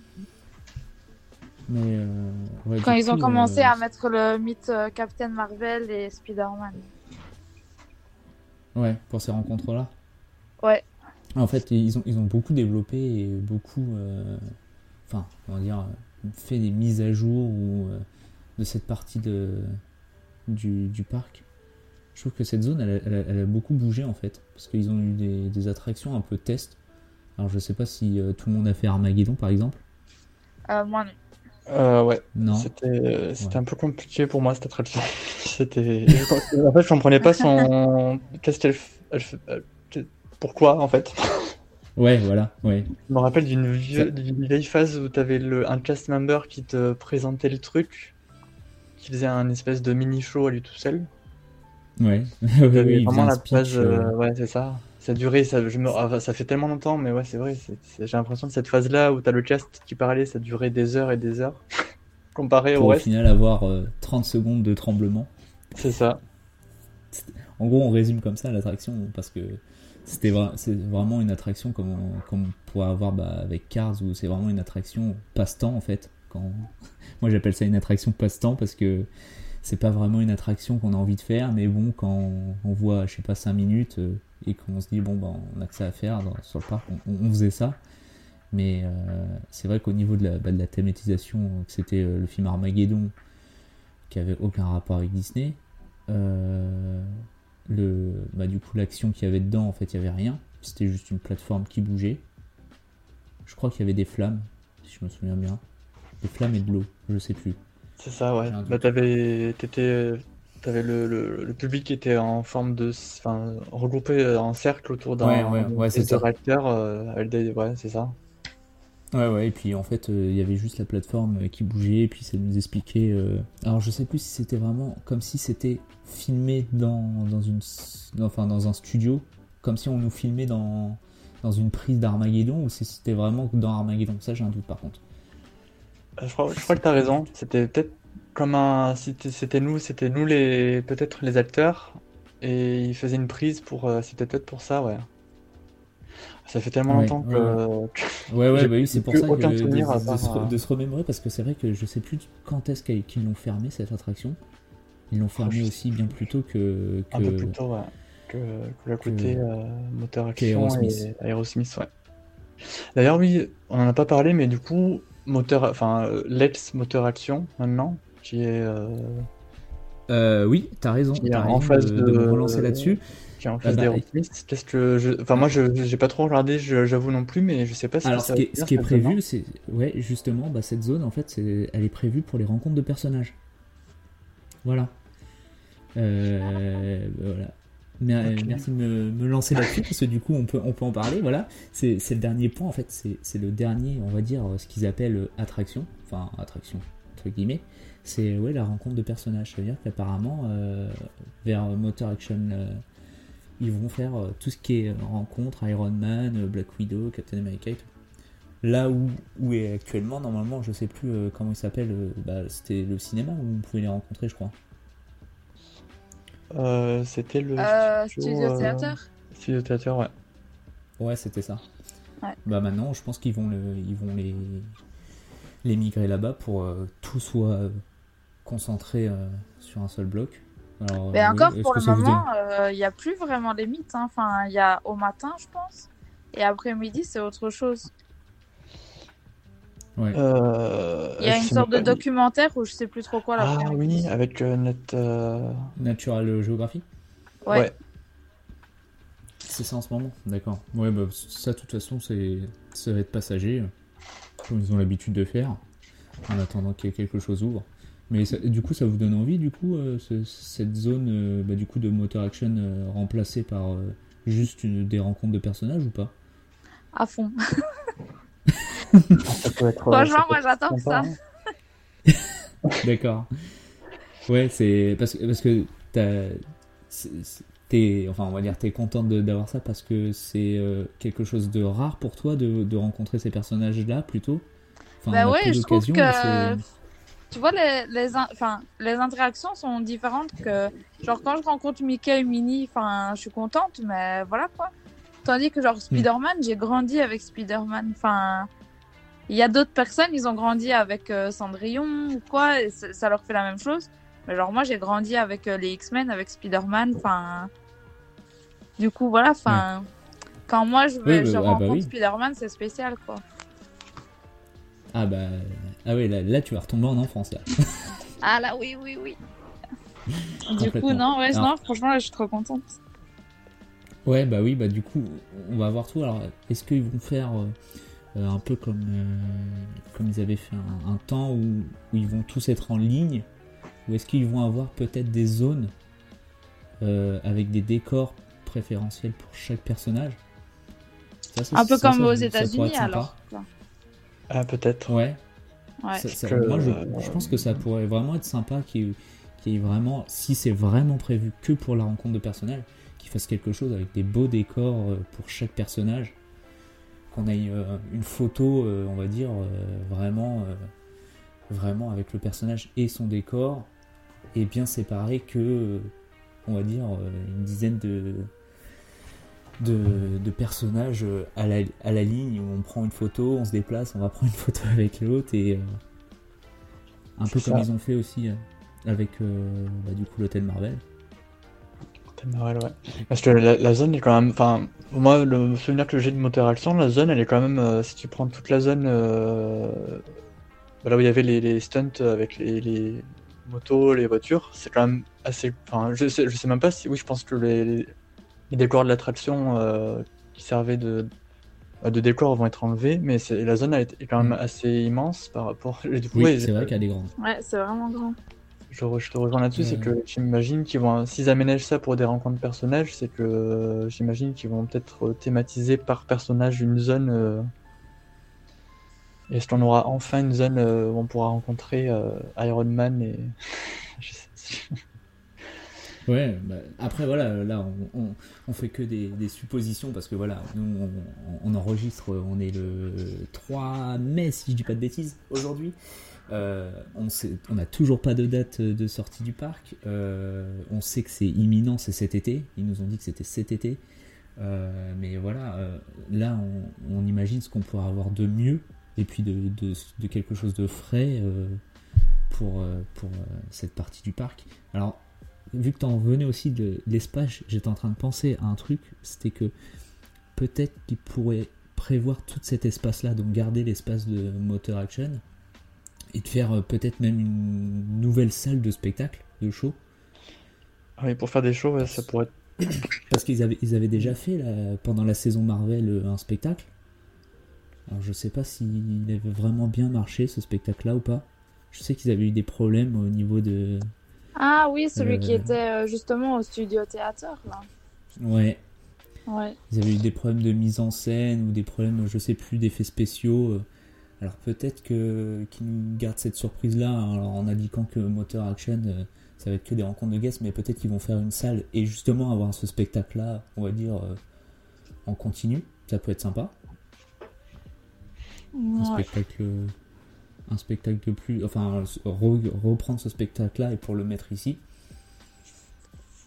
Mais euh, ouais, Quand ils ont commencé euh, à mettre le mythe euh, Captain Marvel et Spider-Man. Ouais, pour ces rencontres-là. Ouais. En fait, ils ont, ils ont beaucoup développé et beaucoup, euh, enfin, on va dire, fait des mises à jour ou, de cette partie de, du, du parc. Je trouve que cette zone, elle a beaucoup bougé en fait, parce qu'ils ont eu des, des attractions un peu test. Alors, je sais pas si euh, tout le monde a fait Armageddon par exemple. Euh, moi, non. Euh, ouais. Non. C'était euh, c'était Ouais. un peu compliqué pour moi cette attraction. C'était. En fait, je comprenais pas son. Qu'est-ce qu'elle. f- Pourquoi en fait? Ouais, voilà, ouais. Je me rappelle d'une vieille phase où t'avais le... un cast member qui te présentait le truc, qui faisait un espèce de mini show à lui tout seul. Ouais, ouais, ouais, vraiment la speech, page. Ouais, c'est ça. Ça durait, ça, je me... ah, ça fait tellement longtemps, mais ouais, c'est vrai. J'ai l'impression que cette phase-là où t'as le cast qui parlait, ça durait des heures et des heures. Comparé au pour au reste, final avoir euh, 30 secondes de tremblement. c'est ça. En gros, on résume comme ça l'attraction parce que c'était vra- c'est vraiment une attraction comme on, comme on pourrait avoir bah, avec Cars où c'est vraiment une attraction passe-temps en fait. Quand... Moi j'appelle ça une attraction passe-temps parce que c'est pas vraiment une attraction qu'on a envie de faire, mais bon, quand on voit, je sais pas, 5 minutes euh, et qu'on se dit, bon, bah, on a que ça à faire dans- sur le parc, on, on faisait ça. Mais euh, c'est vrai qu'au niveau de la, bah, de la thématisation, que c'était euh, le film Armageddon, qui avait aucun rapport avec Disney, euh, le, bah, du coup, l'action qu'il y avait dedans, en fait, il y avait rien. C'était juste une plateforme qui bougeait. Je crois qu'il y avait des flammes, si je me souviens bien. Des flammes et de l'eau, je sais plus. C'est ça, ouais. Bah, t'étais, t'avais le, le, le public qui était en forme de, enfin, regroupé en cercle autour d'un Ouais, ouais, ouais, c'est des ça. acteurs, euh, des, ouais, c'est ça. Ouais, ouais, et puis en fait, euh, il y avait juste la plateforme euh, qui bougeait, et puis ça nous expliquait. euh, Alors, je sais plus si c'était vraiment comme si c'était filmé dans, dans, une, dans- enfin, dans un studio, comme si on nous filmait dans, dans une prise d'Armageddon, ou si c'était vraiment dans Armageddon. Ça, j'ai un doute par contre. Euh, Je crois, je crois que t'as raison. C'était peut-être comme un, c'était nous, c'était nous les, peut-être les acteurs, et ils faisaient une prise pour, euh, c'était peut-être pour ça, ouais. Ça fait tellement Ouais, longtemps ouais, que, Ouais, ouais, bah oui, c'est pour ça que de, de part, se, euh, de se remémorer, parce que c'est vrai que je sais plus quand est-ce qu'ils l'ont fermé cette attraction. Ils l'ont fermé aussi bien plus tôt que. un peu plus tôt, ouais, que, que le côté euh, moteur action qu'Aerosmith. et Aerosmith, ouais. D'ailleurs, oui, on en a pas parlé, mais du coup, moteur, enfin, l'ex moteur action maintenant, qui est, euh, Euh, oui, t'as raison. Qui est en phase de, de me relancer là-dessus. qui est en face bah, d'Aerosmith. Qu'est-ce que je... Enfin, moi, je j'ai pas trop regardé, j'avoue non plus, mais je sais pas ce Alors, ce qui est, dire, ce qui est ça, prévu, c'est. Ouais, justement, bah, cette zone, en fait, elle est prévue pour les rencontres de personnages. Voilà. Euh, voilà. Mais. Merci de me, me lancer là-dessus parce que du coup on peut, on peut en parler. Voilà, c'est le dernier point en fait. C'est le dernier, on va dire, ce qu'ils appellent euh, attraction. Enfin, attraction, entre guillemets. C'est ouais, la rencontre de personnages. Ça veut dire qu'apparemment, euh, vers Motor Action, euh, ils vont faire euh, tout ce qui est rencontre Iron Man, Black Widow, Captain America et tout. Là où, où est actuellement, normalement, je sais plus euh, comment il s'appelle, euh, bah, c'était le cinéma où vous pouvez les rencontrer, je crois. Euh, C'était le Euh, studio, Studio euh, Theater Studio Theater, ouais. Ouais, c'était ça. Ouais. Bah maintenant, je pense qu'ils vont, le, ils vont les, les migrer là-bas pour euh, tout soit concentré euh, sur un seul bloc. Alors, Mais euh, encore, oui, pour le moment, euh, il n'y a plus vraiment les mythes. hein. Enfin, il y a au matin, je pense. Et après-midi, c'est autre chose. Ouais. Euh, Il y a une sorte de documentaire où je sais plus trop quoi là. Ah oui, avec euh, notre. euh, Natural Geography Ouais. ouais. C'est ça en ce moment D'accord. Ouais, bah ça, de toute façon, c'est ça va être passager, euh, comme ils ont l'habitude de faire, en attendant que quelque chose ouvre. Mais ça- du coup, ça vous donne envie, du coup, euh, ce- cette zone euh, bah, du coup, de motor action euh, remplacée par euh, juste une- des rencontres de personnages ou pas? À fond. Ça peut être. Franchement, moi, sympa, ça. hein. D'accord. Ouais, c'est parce que parce que t'es enfin on va dire t'es contente de- d'avoir ça parce que c'est euh, quelque chose de rare pour toi de, de rencontrer ces personnages là plutôt? Enfin, Bah ouais, je trouve que- Tu vois, les, les, in- enfin, les interactions sont différentes que. Genre, quand je rencontre Mickey et Minnie, enfin, je suis contente, mais voilà quoi. Tandis que, Hmm. genre, Spider-Man, j'ai grandi avec Spider-Man. Enfin, il y a d'autres personnes, ils ont grandi avec euh, Cendrillon ou quoi, et ça leur fait la même chose. Mais genre, moi, j'ai grandi avec euh, les X-Men, avec Spider-Man, enfin. Du coup, voilà, enfin. Quand moi, je, vais, Oui, je bah, ah bah rencontre oui. Spider-Man, c'est spécial quoi. ah bah ah ouais là, là tu vas retomber en enfance là. Ah là, oui, oui, oui. Du coup, non, ouais, Alors- non, franchement, là, je suis trop contente. Ouais, bah oui, bah du coup, on va voir tout. Alors, est-ce qu'ils vont faire euh, euh, un peu comme, euh, comme ils avaient fait un, un temps où, où ils vont tous être en ligne Ou est-ce qu'ils vont avoir peut-être des zones euh, avec des décors préférentiels pour chaque personnage? Ça, ça, Un peu ça, comme ça, aux États-Unis alors. Ah, peut-être. Ouais, Ouais. ça- ça- que- moi je, je pense que ça pourrait vraiment être sympa qu'il ait vraiment, si c'est vraiment prévu que pour la rencontre de personnages, qu'ils fassent quelque chose avec des beaux décors euh, pour chaque personnage, qu'on ait euh, une photo, euh, on va dire, euh, vraiment, euh, vraiment avec le personnage et son décor, et bien séparé que, euh, on va dire, euh, une dizaine de, de, de personnages euh, à la, à la ligne où on prend une photo, on se déplace, on va prendre une photo avec l'autre et euh, un peu comme ils ont fait aussi euh, avec bah, du coup l'hôtel Marvel. T'as Marvel, ouais. Parce que la, la zone est quand même. Enfin, moi, le souvenir que j'ai de Motor Action, la zone, elle est quand même. euh, si tu prends toute la zone. euh, là où il y avait les, les stunts avec les, les motos, les voitures, c'est quand même assez. Enfin, je sais, je sais même pas si. Oui, je pense que les, les, décors de l'attraction euh, qui servaient de, de décor vont être enlevés, mais la zone est quand même Mm. assez immense par rapport. et du coup, Oui, ouais, c'est vrai qu'elle est grande. Ouais, c'est vraiment grand. je, re- je te rejoins là-dessus, c'est Euh. que j'imagine qu'ils vont, s'ils aménagent ça pour des rencontres de personnages, c'est que euh, j'imagine qu'ils vont peut-être euh, thématiser par personnage une zone. euh, Est-ce qu'on aura enfin une zone euh, où on pourra rencontrer euh, Iron Man et. Je sais- Ouais, bah, après voilà, là on, on, fait que des, suppositions parce que voilà, nous on, enregistre, on est le 3 mai si je dis pas de bêtises aujourd'hui. Euh, on n'a toujours pas de date de sortie du parc. Euh, on sait que c'est imminent, c'est cet été. Ils nous ont dit que c'était cet été. Euh, mais voilà, là on, imagine ce qu'on pourra avoir de mieux et puis de, de, quelque chose de frais pour, pour cette partie du parc. Alors vu que tu en venais aussi de l'espace, j'étais en train de penser à un truc, c'était que peut-être qu'ils pourraient prévoir tout cet espace-là, donc garder l'espace de motor action, et de faire euh, peut-être même une nouvelle salle de spectacle, de show, Ah oui, pour faire des shows, ouais, ça pourrait être. parce qu'ils avaient, ils avaient déjà fait là, pendant la saison Marvel euh, un spectacle. Alors je sais pas s'il avait vraiment bien marché ce spectacle-là ou pas. Je sais qu'ils avaient eu des problèmes au niveau de, Ah oui, celui Euh. qui était euh, justement au studio théâtre, là. Ouais. Ouais. Ils avaient eu des problèmes de mise en scène ou des problèmes, je sais plus, d'effets spéciaux. euh. Alors peut-être que qu'ils nous gardent cette surprise-là hein, alors en indiquant que Motor Action, euh, ça va être que des rencontres de guests, mais peut-être qu'ils vont faire une salle et justement avoir ce spectacle-là, on va dire, euh, en continu. Ça peut être sympa. Un spectacle, un spectacle de plus, enfin re- reprendre ce spectacle-là et pour le mettre ici,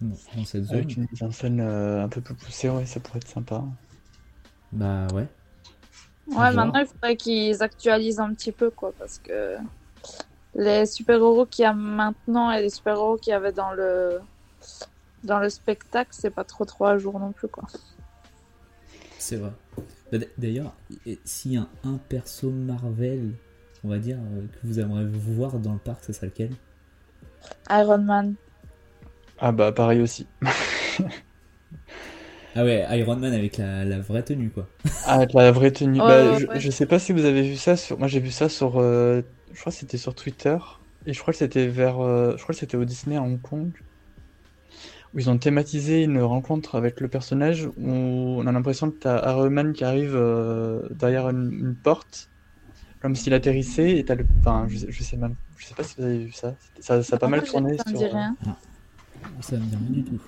dans dans cette zone. Avec une mise en scène euh, un peu plus poussée, ouais, ça pourrait être sympa. Bah ouais. Ouais, maintenant il faudrait qu'ils actualisent un petit peu, quoi, parce que les super-héros qu'il y a maintenant et les super-héros qu'il y avait dans le dans le spectacle, c'est pas trop trop à jour non plus, quoi. C'est vrai. Bah, D'ailleurs, s'il y a un perso Marvel, on va dire, euh, que vous aimeriez voir dans le parc, ce serait lequel? Iron Man. Ah bah pareil aussi. Ah ouais, Iron Man avec la, la vraie tenue, quoi. Ah, avec la vraie tenue. Bah, ouais, je, sais pas si vous avez vu ça sur. Moi j'ai vu ça sur. euh, Je crois que c'était sur Twitter. Et je crois que c'était vers. euh, Je crois que c'était au Disney à Hong Kong. Où ils ont thématisé une rencontre avec le personnage où on a l'impression que t'as Iron Man qui arrive euh, derrière une, une porte. Comme s'il atterrissait et t'as le. Enfin, je sais, je sais mal. Je sais pas si vous avez vu ça. C'était- Ça, ça a pas mal tourné Ça me sur. dit euh, rien. Ça me dit rien du tout.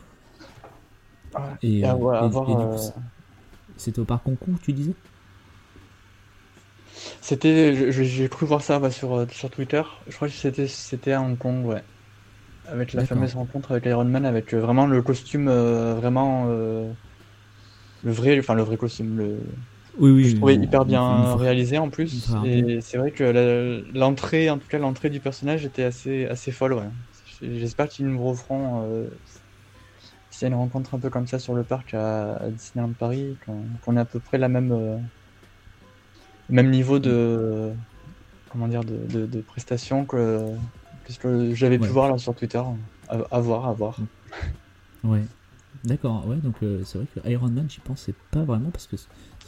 ouais. Et, à euh, voir- à et- voir, et du coup, euh, c'était au parc Hong Kong, tu disais? C'était, j'ai cru voir ça bah, sur, sur Twitter. Je crois que c'était, c'était à Hong Kong, ouais. Avec la fameuse rencontre avec Iron Man, avec euh, vraiment le costume, euh, vraiment euh, le vrai, enfin le vrai costume. Le... Oui, oui. Je trouvais hyper bien réalisé en plus. Et c'est vrai que l'entrée, en tout cas l'entrée du personnage était assez, assez folle, ouais. J'espère qu'ils nous referont. Euh, s'il y a une rencontre un peu comme ça sur le parc à, à Disneyland Paris, qu'on ait à peu près la même, euh, même niveau de, comment dire, de, de, de prestation que, que ce que j'avais pu voir là sur Twitter. À, à voir, à voir. Ouais. D'accord, ouais, donc euh, c'est vrai que Iron Man, j'y pensais pas vraiment parce que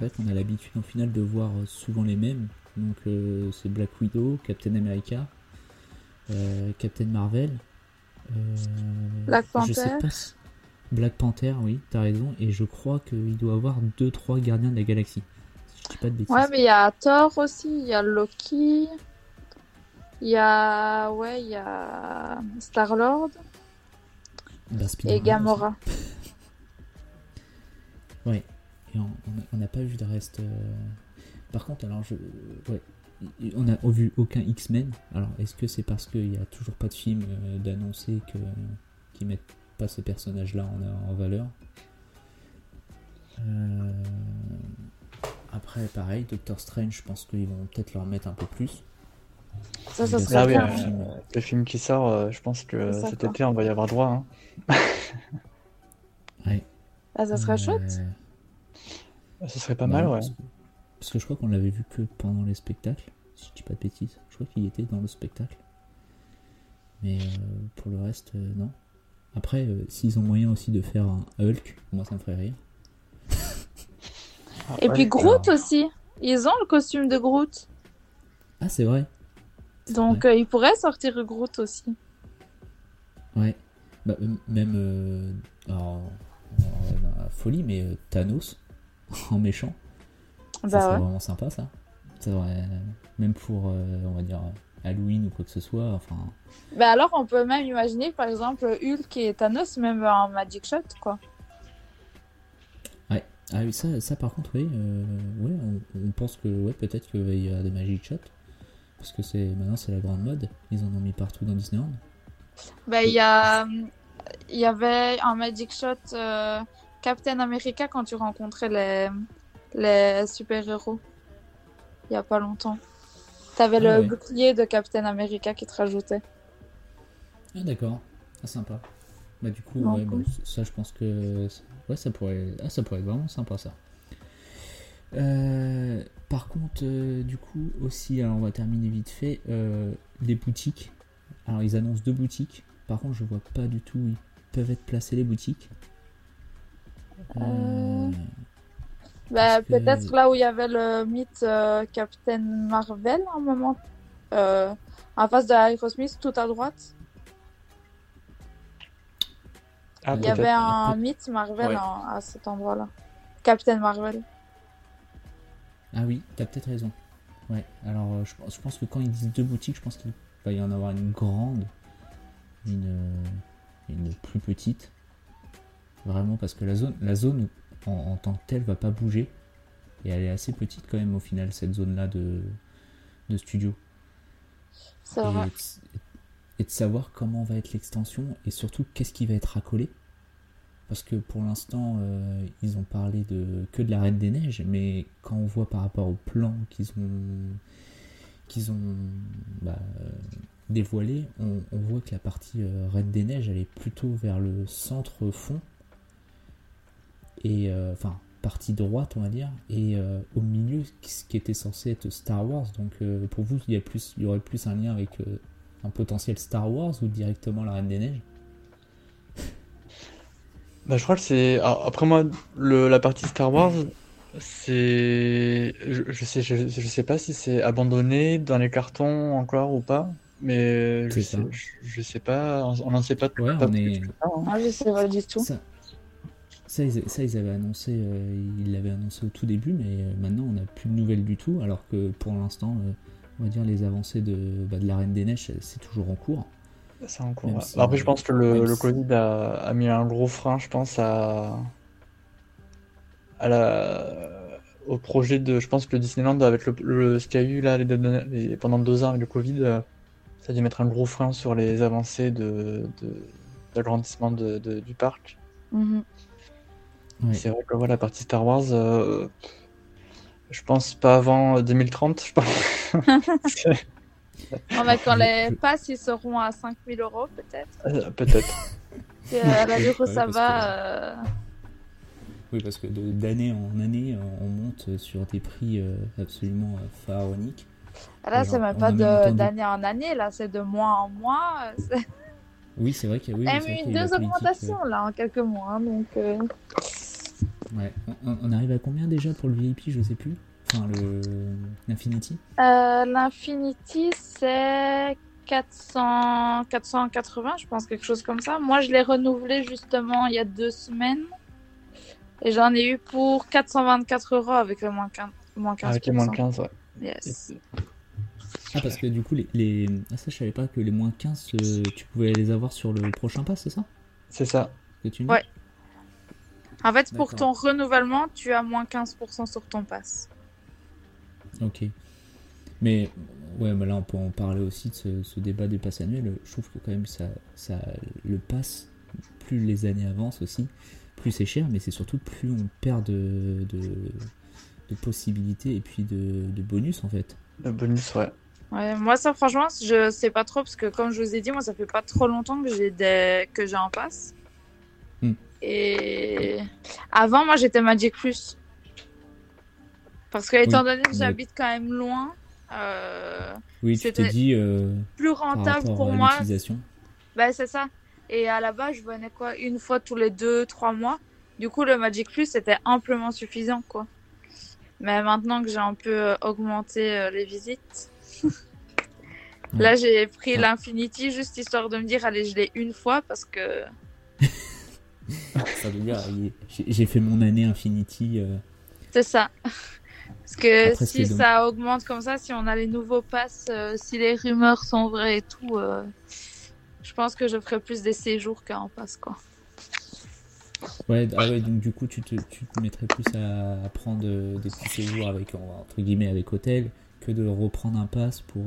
qu'on a l'habitude en finale de voir souvent les mêmes. Donc euh, c'est Black Widow, Captain America, euh, Captain Marvel. euh, Black Je sais Panther. pas si- Black Panther, oui, t'as raison. Et je crois qu'il doit avoir 2-3 gardiens de la galaxie. Si je dis pas de bêtises. Ouais, mais il y a Thor aussi, il y a Loki, il y a ouais, il y a Star Lord Bah, et Gamora. Ouais. Et on n'a pas vu de reste. euh, Par contre, alors je. Ouais. On n'a vu aucun X-Men. Alors, est-ce que c'est parce qu'il n'y a toujours pas de film euh, d'annoncer que qu'ils mettent pas ce personnage-là en, en valeur? Euh, Après, pareil, Doctor Strange, je pense qu'ils vont peut-être leur mettre un peu plus. Ça, ça serait oui, euh, film. le film qui sort, euh, je pense que ça, cet quoi. été, on va y avoir droit. hein. Ouais. Ah, ça serait chouette. Ce serait pas Bah mal, ouais. Parce que, parce que je crois qu'on l'avait vu que pendant les spectacles, si je dis pas de bêtises. Je crois qu'il était dans le spectacle. Mais euh, pour le reste, euh, non. Après, euh, s'ils ont moyen aussi de faire un Hulk, moi ça me ferait rire. Et Ouais. puis Groot alors- aussi. Ils ont le costume de Groot. Ah, c'est vrai. Donc euh, ils pourraient sortir Groot aussi. Ouais. Bah, même. euh, alors, la folie, mais euh, Thanos en méchant. ça Bah serait ouais. vraiment sympa ça. Ça aurait- même pour, euh, on va dire, Halloween ou quoi que ce soit. Enfin, Bah alors on peut même imaginer par exemple Hulk et Thanos même en Magic Shot quoi. Ah oui, ça, ça par contre, oui, euh, ouais, on, on pense que ouais, peut-être qu'il y avoir des Magic Shots. Parce que c'est maintenant c'est la grande mode. Ils en ont mis partout dans Disneyland. Bah il y a il y avait un Magic Shot euh, Captain America quand tu rencontrais les les super-héros. Il y a pas longtemps. T'avais Ah le bouclier de Captain America qui te rajoutait. Ah d'accord, ah, sympa. Bah du coup, ouais, bah, ça je pense que ouais, ça pourrait, ah, ça pourrait être vraiment sympa ça. Euh, par contre, euh, du coup aussi, alors on va terminer vite fait, euh, les boutiques. Alors ils annoncent deux boutiques. Par contre, je vois pas du tout où ils peuvent être placés les boutiques. Euh, Bah que- peut-être là où il y avait le mythe euh, Captain Marvel un moment. Euh, en face de Aerosmith tout à droite. Ah, Il y avait un mythe Marvel Ouais. en- à cet endroit-là. Captain Marvel. Ah oui, t'as peut-être raison. Ouais, alors je, pense- je pense que quand ils disent deux boutiques, je pense qu'il va y en avoir une grande, une, une plus petite. Vraiment, parce que la zone, la zone en, en tant que telle va pas bouger. Et elle est assez petite quand même au final, cette zone-là de, de studio. Et, de- et de savoir comment va être l'extension et surtout qu'est-ce qui va être accolé. Parce que pour l'instant, euh, ils ont parlé de que de la Reine des Neiges, mais quand on voit par rapport au plan qu'ils ont, qu'ils ont bah, dévoilé, on, on voit que la partie euh, Reine des Neiges, elle est plutôt vers le centre-fond. Et euh, enfin, partie droite, on va dire. Et euh, au milieu, ce qui était censé être Star Wars. Donc euh, pour vous, il y, a plus, il y aurait plus un lien avec euh, un potentiel Star Wars ou directement la Reine des Neiges? Bah, je crois que c'est. Après moi, le... la partie Star Wars, c'est. Je, je sais, je, je sais pas si c'est abandonné dans les cartons encore ou pas, mais je sais, je, je sais pas, on n'en sait pas, Ouais, pas on plus est- que ça, hein. Moi, je sais pas du tout. Ça, ça, ils, ça, ils avaient annoncé, euh, ils l'avaient annoncé au tout début, mais euh, maintenant on n'a plus de nouvelles du tout, alors que pour l'instant, euh, on va dire les avancées de, bah, de la Reine des Neiges, c'est toujours en cours. C'est en cours. Ouais. si- Après, je pense que le, si- Covid a, a mis un gros frein, je pense, à, à la, au projet de. Je pense que Disneyland, avec le, le- ce qu'il y a eu là les deux- les- pendant deux ans avec le Covid, ça a dû mettre un gros frein sur les avancées de, de, d'agrandissement de, de- du parc. Mhm. Ouais. C'est vrai que voilà, la partie Star Wars, euh, je pense pas avant 2030, je pense. Non, quand les passes ils seront à 5000 euros, peut-être. euh, Peut-être. Et, euh, à l'allure où Ouais, ça va. euh, Oui, parce que de- d'année en année, euh, on monte sur des prix euh, absolument euh, pharaoniques. Là, Et c'est même pas d'année en année, là, c'est de mois en mois. euh, C'est Oui, c'est vrai qu'il y a oui, eu qu'il y a eu deux la augmentations, là, en quelques mois. hein, donc, euh, euh, ouais. On, on arrive à combien déjà pour le VIP Je sais plus? Enfin, le l'Infinity? Euh, L'Infinity, c'est 400... 480, je pense, quelque chose comme ça. Moi, je l'ai renouvelé justement il y a deux semaines. Et j'en ai eu pour 424 euros avec le moins 15%. Moins 15%. Avec les moins de 15, ouais. Yes. Ah, parce que du coup, les, les... Ah, ça, je savais pas que les moins 15, euh, tu pouvais les avoir sur le prochain pass, c'est ça? C'est ça. que tu Ouais. En fait, pour ton renouvellement, tu as moins 15% sur ton pass. Ok. Mais ouais, bah là on peut en parler aussi de ce, ce débat du pass annuel. Je trouve que quand même ça, ça, le pass, plus les années avancent aussi, plus c'est cher, mais c'est surtout plus on perd de, de, de possibilités et puis de, de bonus en fait. Le bonus, ouais. Ouais, moi ça franchement je sais pas trop parce que comme je vous ai dit moi ça fait pas trop longtemps que j'ai des que j'ai un pass. Hmm. Et avant moi j'étais Magic Plus. Parce que étant donné que j'habite quand même loin, euh, Oui, C'était dit euh, plus rentable pour moi. Ben c'est ça. Et à la base je venais quoi une fois tous les deux trois mois. Du coup le Magic Plus c'était amplement suffisant quoi. Mais maintenant que j'ai un peu euh, augmenté euh, les visites, là j'ai pris Ouais. l'Infinity juste histoire de me dire allez je l'ai une fois parce que Ça veut dire, j'ai fait mon année Infinity. euh, c'est ça. Parce que Après, si ça augmente comme ça, si on a les nouveaux passes, euh, si les rumeurs sont vraies et tout, euh, je pense que je ferai plus des séjours qu'un pass quoi. Ouais, ah ouais, donc du coup, tu te, tu te mettrais plus à, à prendre des petits séjours avec, entre guillemets, avec hôtel, que de reprendre un pass pour...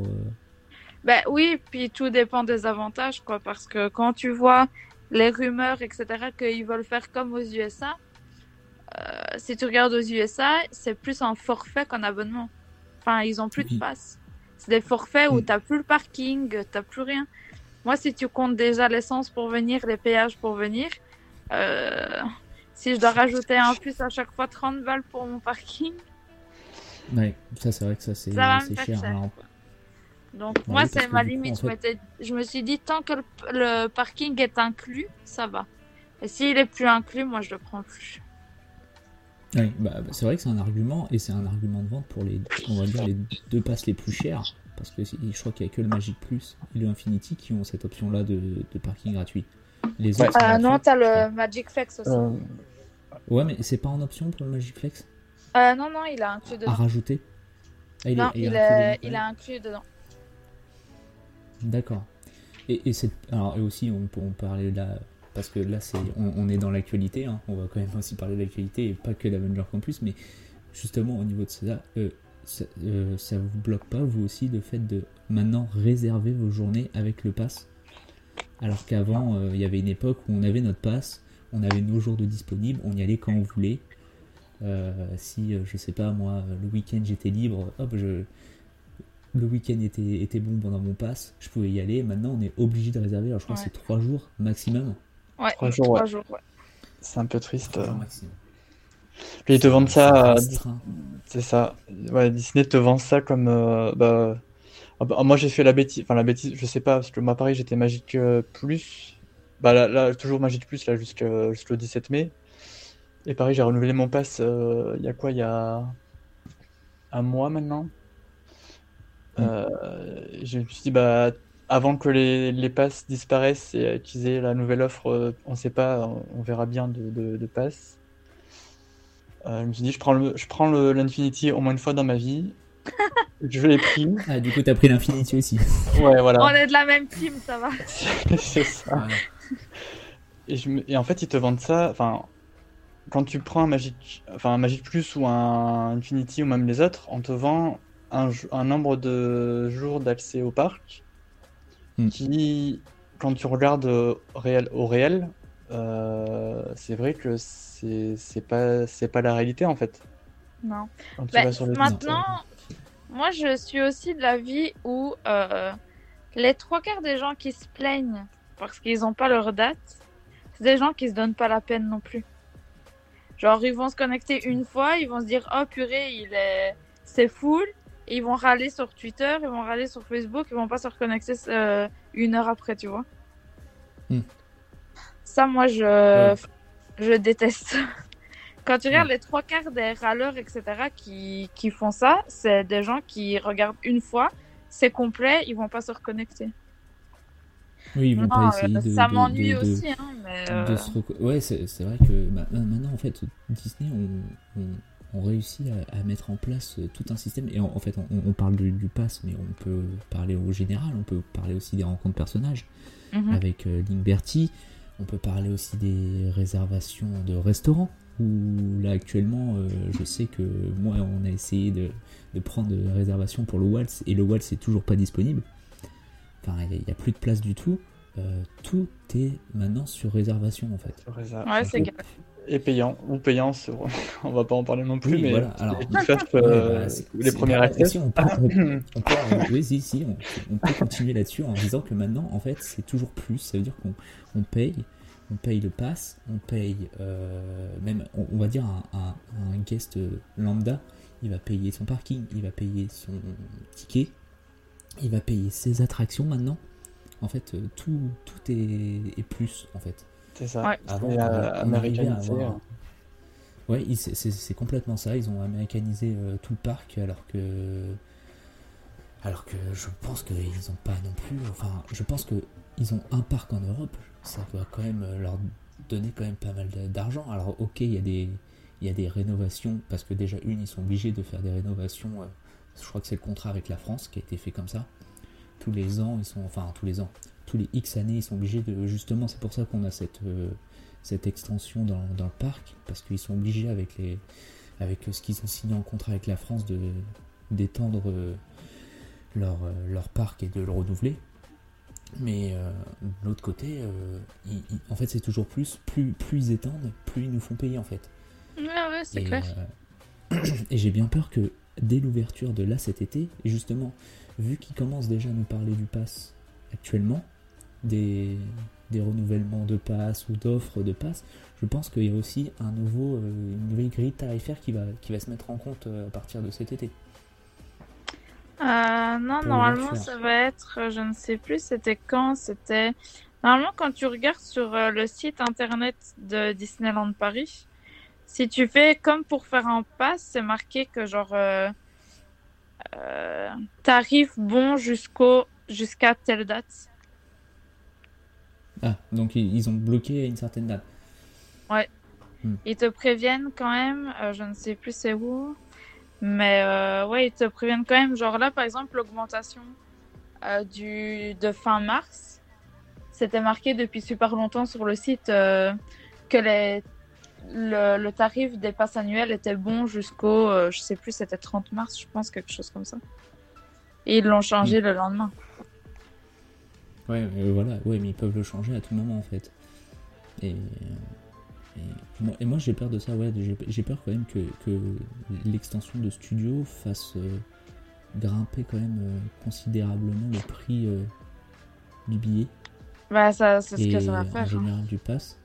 Ben oui, puis tout dépend des avantages, quoi, parce que quand tu vois les rumeurs, etc., qu'ils veulent faire comme aux USA, euh, si tu regardes aux USA, c'est plus un forfait qu'un abonnement. Enfin, ils ont plus de passe. C'est des forfaits où Mm. t'as plus le parking, t'as plus rien. Moi, si tu comptes déjà l'essence pour venir, les péages pour venir, euh, si je dois rajouter un plus à chaque fois 30 balles pour mon parking, Ouais, ça c'est vrai que ça c'est cher. cher. Alors, Donc moi oui, c'est ma coup, limite. en Je, fait- m'étais- je me suis dit tant que le, le parking est inclus, ça va. Et s'il est plus inclus, moi je le prends plus. ouais, bah, bah, c'est vrai que c'est un argument, et c'est un argument de vente pour les, on va dire, les deux passes les plus chers, parce que je crois qu'il y a que le Magic Plus et le Infinity qui ont cette option-là de, de parking gratuit. Les Ouais. autres, Euh, en non, option t'as le Magic Flex aussi. Euh, Ouais, mais c'est pas en option pour le Magic Flex? Euh, non, non, il a inclus à dedans. rajouter? Ah, non, est- il, est est, inclus il a inclus dedans. D'accord. Et, et c'est alors et aussi on peut on peut parler la parce que là c'est on, on est dans l'actualité, hein. on va quand même aussi parler de l'actualité et pas que d'Avenger Campus, mais justement au niveau de ça, euh, ça, euh, ça vous bloque pas vous aussi le fait de maintenant réserver vos journées avec le pass, alors qu'avant euh, il y avait une époque où on avait notre pass, on avait nos jours de disponibles, on y allait quand on voulait. Euh, si euh, je sais pas moi le week-end j'étais libre, hop je le week-end était, était bon pendant mon pass, je pouvais y aller. Maintenant, on est obligé de réserver. Alors, je crois Ouais. que c'est 3 jours maximum. Ouais, Trois jours, ouais. trois jours, ouais. c'est un peu triste. Trois euh. Puis ils te vendent C'est ça, c'est ça. Ouais, Disney te vend ça comme. euh, bah, ah bah, moi j'ai fait la bêtise, enfin la bêtise, je sais pas, parce que moi pareil j'étais Magic euh, Plus. Bah là, là, toujours Magic Plus là jusqu'au 17 mai. Et pareil, j'ai renouvelé mon pass euh, il y a quoi Il y a un mois maintenant? Euh, je me suis dit, bah, avant que les, les passes disparaissent et qu'ils aient la nouvelle offre, euh, on sait pas, on, on verra bien de, de, de passes. Euh, je me suis dit, je prends le, je prends le, l'Infinity au moins une fois dans ma vie. je l'ai pris. Ah, du coup, t'as pris l'Infinity aussi. Ouais, On voilà. est de la même team, ça va. C'est ça. Ouais. Et, je et en fait, ils te vendent ça. Enfin, quand tu prends un Magic, enfin un Magic Plus ou un Infinity ou même les autres, on te vend un, nombre de jours d'accès au parc Hmm. qui, quand tu regardes euh, réel, au réel, euh, c'est vrai que c'est c'est pas c'est pas la réalité en fait. Non. Quand tu Bah, vas sur le maintenant, moi, je suis aussi de l'avis où euh, les trois quarts des gens qui se plaignent parce qu'ils n'ont pas leur date, c'est des gens qui se donnent pas la peine non plus. Genre, ils vont se connecter une fois, ils vont se dire, oh purée, il est, c'est full. Et ils vont râler sur Twitter, ils vont râler sur Facebook, ils vont pas se reconnecter euh, une heure après, tu vois. Hmm. Ça, moi, je, Ouais. je déteste. Quand tu regardes Hmm. les trois quarts des râleurs, etc., qui, qui font ça, c'est des gens qui regardent une fois, c'est complet, ils vont pas se reconnecter. Oui, ils vont Non, pas euh, essayer de. ça m'ennuie aussi, hein, mais. de euh, se Ouais, c'est vrai que bah, ma- maintenant, en fait, Disney on, on, on réussit à, à mettre en place euh, tout un système. Et en, en fait, on, on parle du, du pass, mais on peut parler au général, on peut parler aussi des rencontres personnages mhm. avec euh. On peut parler aussi des réservations de restaurants. Où là actuellement, euh, je sais que moi, on a essayé de, de prendre des réservations pour le Waltz et le Waltz est toujours pas disponible. Enfin, il n'y a, plus de place du tout. Euh, tout est maintenant sur réservation en fait. réserve. Ouais, c'est. Et payant ou payant, sur... on va pas en parler non plus, Oui, mais voilà, alors- Ouais, euh, bah, les accès. si, on peut, on- on peut- oui, si, si, on, on peut continuer là-dessus en disant que maintenant, en fait, c'est toujours plus. Ça veut dire qu'on on paye, on paye le pass, on paye euh, même, on, va dire un, un- un guest lambda, il va payer son parking, il va payer son ticket, il va payer ses attractions maintenant. En fait, euh, tout, tout est, est plus en fait. C'est ça. Ouais. Avant, Et, on euh, arrivait à américanisé, avoir- hein. Ouais, c'est- complètement ça. Ils ont américanisé euh, tout le parc alors que. Alors que je pense qu'ils n'ont pas non plus. Enfin, je pense qu'ils ont un parc en Europe. Ça doit quand même euh, leur donner quand même pas mal d'argent. Alors, ok, il y, a des- il y a des rénovations. Parce que déjà, une, ils sont obligés de faire des rénovations. euh, je crois que c'est le contrat avec la France qui a été fait comme ça. Tous les ans, ils sont. Enfin, tous les ans. Tous les X années, ils sont obligés de. Justement, c'est pour ça qu'on a cette. euh, cette extension dans, dans le parc parce qu'ils sont obligés avec les avec ce qu'ils ont signé en contrat avec la France de d'étendre euh, leur, euh, leur parc et de le renouveler mais euh, de l'autre côté euh, ils- ils- en fait c'est toujours plus plus plus ils étendent plus ils nous font payer en fait Ouais, ouais, c'est et, clair. euh, et j'ai bien peur que dès l'ouverture de là cet été, justement, vu qu'ils commencent déjà à nous parler du pass actuellement, des, des renouvellements de pass ou d'offres de pass, je pense qu'il y a aussi un nouveau, euh, une nouvelle grille tarifaire qui va, qui va se mettre en compte euh, à partir de cet été. Euh, non, Pour normalement, ça va être, je ne sais plus, c'était quand, c'était... Normalement, quand tu regardes sur le site internet de Disneyland Paris, si tu fais comme pour faire un pass, c'est marqué que genre euh, euh, tarif bon jusqu'au jusqu'à telle date. Ah, donc ils ont bloqué à une certaine date. Ils te préviennent quand même, euh, je ne sais plus c'est où, mais euh, ouais, ils te préviennent quand même. Genre là, par exemple, l'augmentation euh, du de fin mars, c'était marqué depuis super longtemps sur le site que les le, le tarif des passes annuelles était bon jusqu'au, je sais plus, c'était 30 mars, je pense, quelque chose comme ça. Et ils l'ont changé le lendemain. Ouais, euh, voilà, ouais, mais ils peuvent le changer à tout moment en fait. Et, et, moi- et moi j'ai peur de ça, ouais, j'ai peur quand même que, que l'extension de studio fasse euh, grimper quand même euh, considérablement le prix euh, du billet Bah, ça, c'est ce et que ça va en faire. hein. général du pass.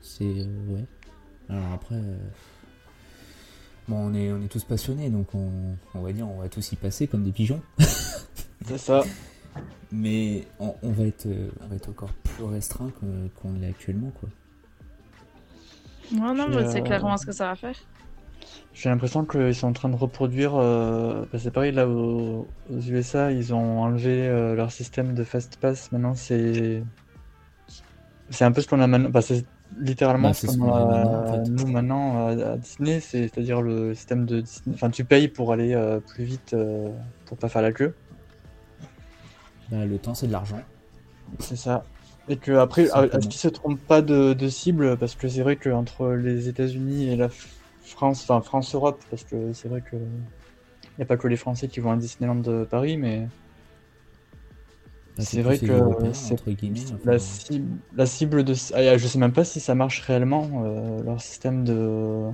C'est euh, ouais. Alors après, euh, bon, on est on est tous passionnés, donc on, on va dire on va tous y passer comme des pigeons. C'est ça. Mais on, on va être, euh, on va être encore plus restreint qu'on l'est actuellement, quoi. Ouais, non, mais c'est euh, clairement ce que ça va faire. J'ai l'impression qu'ils sont en train de reproduire. euh, bah, c'est pareil là aux, aux USA, ils ont enlevé euh, leur système de fast pass. Maintenant, c'est c'est un peu ce qu'on a maintenant. Bah, c'est littéralement Bah, ce qu'on a a maintenant, en fait. nous maintenant à, à Disney, c'est- c'est-à-dire le système de Disney. Enfin, tu payes pour aller euh, plus vite euh, pour pas faire la queue. Bah, le temps, c'est de l'argent. C'est ça. Et que après, est-ce qu'ils se trompent pas de, de cible? Parce que c'est vrai qu'entre les États-Unis et la France, enfin France-Europe, parce que c'est vrai que il n'y a pas que les Français qui vont à Disneyland de Paris, mais Bah, C'est vrai que c'est- entre la cible, la cible de, ah, je sais même pas si ça marche réellement euh, leur système de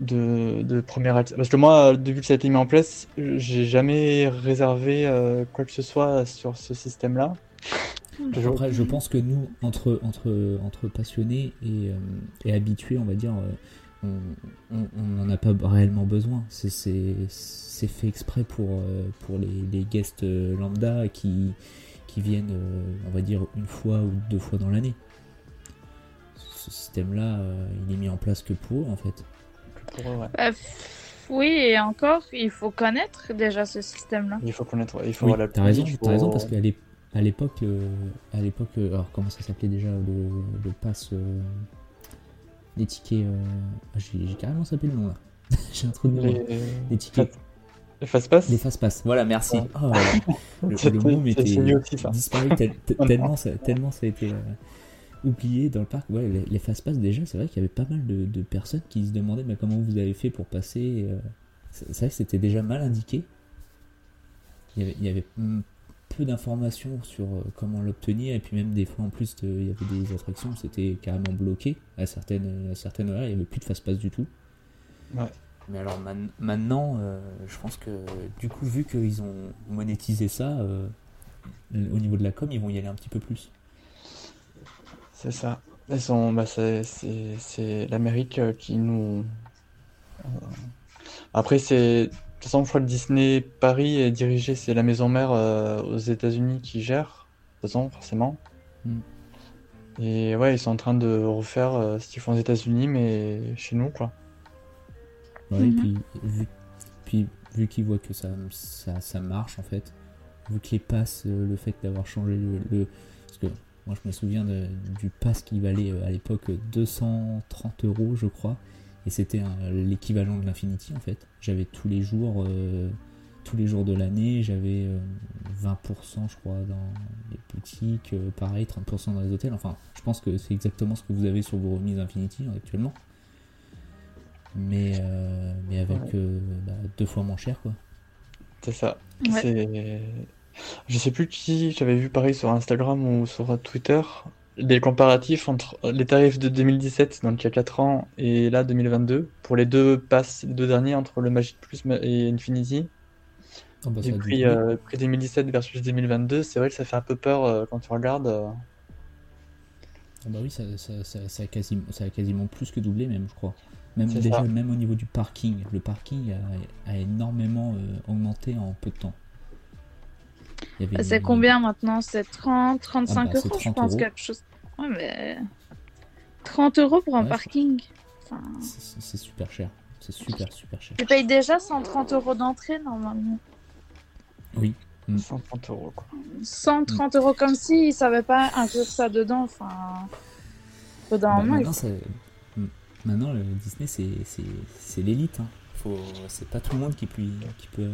de, de première parce que moi depuis que ça a été mis en place j'ai jamais réservé euh, quoi que ce soit sur ce système là Après, je pense que nous, entre, entre, entre passionnés et, euh, et habitués, on va dire, euh, on- n'en a pas réellement besoin. C'est- fait exprès pour, pour les, les guests lambda qui, qui viennent, on va dire, une fois ou deux fois dans l'année. Ce système-là, il est mis en place que pour eux, en fait. Pour eux, ouais. Bah, f- oui, et encore, il faut connaître déjà ce système-là. il faut connaître il faut Oui, avoir la t'as raison, raison parce qu'à l'ép- à l'époque, euh, à l'époque, euh, alors comment ça s'appelait déjà le, le pass, euh, les tickets, euh, j'ai j'ai carrément sapé le nom là. j'ai un trou de mémoire. les, Les tickets, les fast pass les fast pass. Voilà, merci. Ouais. Oh, le, le C'était- mot ça. disparu tellement, ça, tellement ça a été euh, oublié dans le parc. Ouais, les, les fast pass déjà, c'est vrai qu'il y avait pas mal de, de personnes qui se demandaient mais comment vous avez fait pour passer. euh, c'est vrai que c'était déjà mal indiqué. Il y avait, il y avait peu d'informations sur euh, comment l'obtenir et puis même des fois en plus il y avait des attractions c'était carrément bloqué à certaines à certaines horaires il y avait plus de fast pass du tout Ouais. mais alors man- maintenant euh, je pense que du coup vu qu'ils ont monétisé ça euh, au niveau de la com ils vont y aller un petit peu plus C'est ça. Elles sont, bah, c'est, c'est, c'est l'Amérique euh, qui nous. euh, Après, c'est. De toute façon, je crois que Disney Paris est dirigé, c'est la maison mère euh, aux États-Unis qui gère. De toute façon, forcément. Mm. Et ouais, ils sont en train de refaire euh, ce qu'ils font aux États-Unis, mais chez nous, quoi. Ouais, et Mhm. puis vu, puis, vu qu'ils voient que ça, ça, ça marche en fait, vu que les passes, le fait d'avoir changé le, le- Parce que moi je me souviens de- du pass qui valait euh, à l'époque 230 euros je crois, et c'était l'équivalent de l'Infinity en fait. J'avais tous les jours, euh, tous les jours de l'année, j'avais euh, 20% je crois dans les boutiques, euh, pareil 30% dans les hôtels, enfin je pense que c'est exactement ce que vous avez sur vos remises Infinity actuellement. Mais, euh, mais avec Ouais. euh, bah, deux fois moins cher quoi. C'est ça. Ouais. C'est... Je sais plus qui, j'avais vu pareil sur Instagram ou sur Twitter, des comparatifs entre les tarifs de 2017, donc il y a 4 ans, et là 2022, pour les deux passes, les deux derniers, entre le Magic Plus et Infinity. Oh, bah, prix, euh, prix 2017 versus 2022, c'est vrai que ça fait un peu peur euh, quand tu regardes. euh. Ah bah oui, ça, ça, ça, ça a quasiment, ça a quasiment plus que doublé même, je crois. Même déjà, même au niveau du parking, le parking a, a énormément augmenté en peu de temps. Il C'est combien maintenant? C'est 30, 35 Ah bah, euros, je 30 pense, euros. quelque chose. Ouais, mais. 30 euros pour un Ouais, parking. Enfin, C'est super cher. C'est super super cher. tu payes déjà 130 euros d'entrée normalement. Oui, Mm. 130 euros, quoi. 130 euros comme si ils savaient pas inclure ça dedans. Enfin, Bah, moment, il maintenant, ça- Mm. maintenant, le Disney, c'est- l'élite. Hein. Faut... C'est pas tout le monde qui peut, qui peut,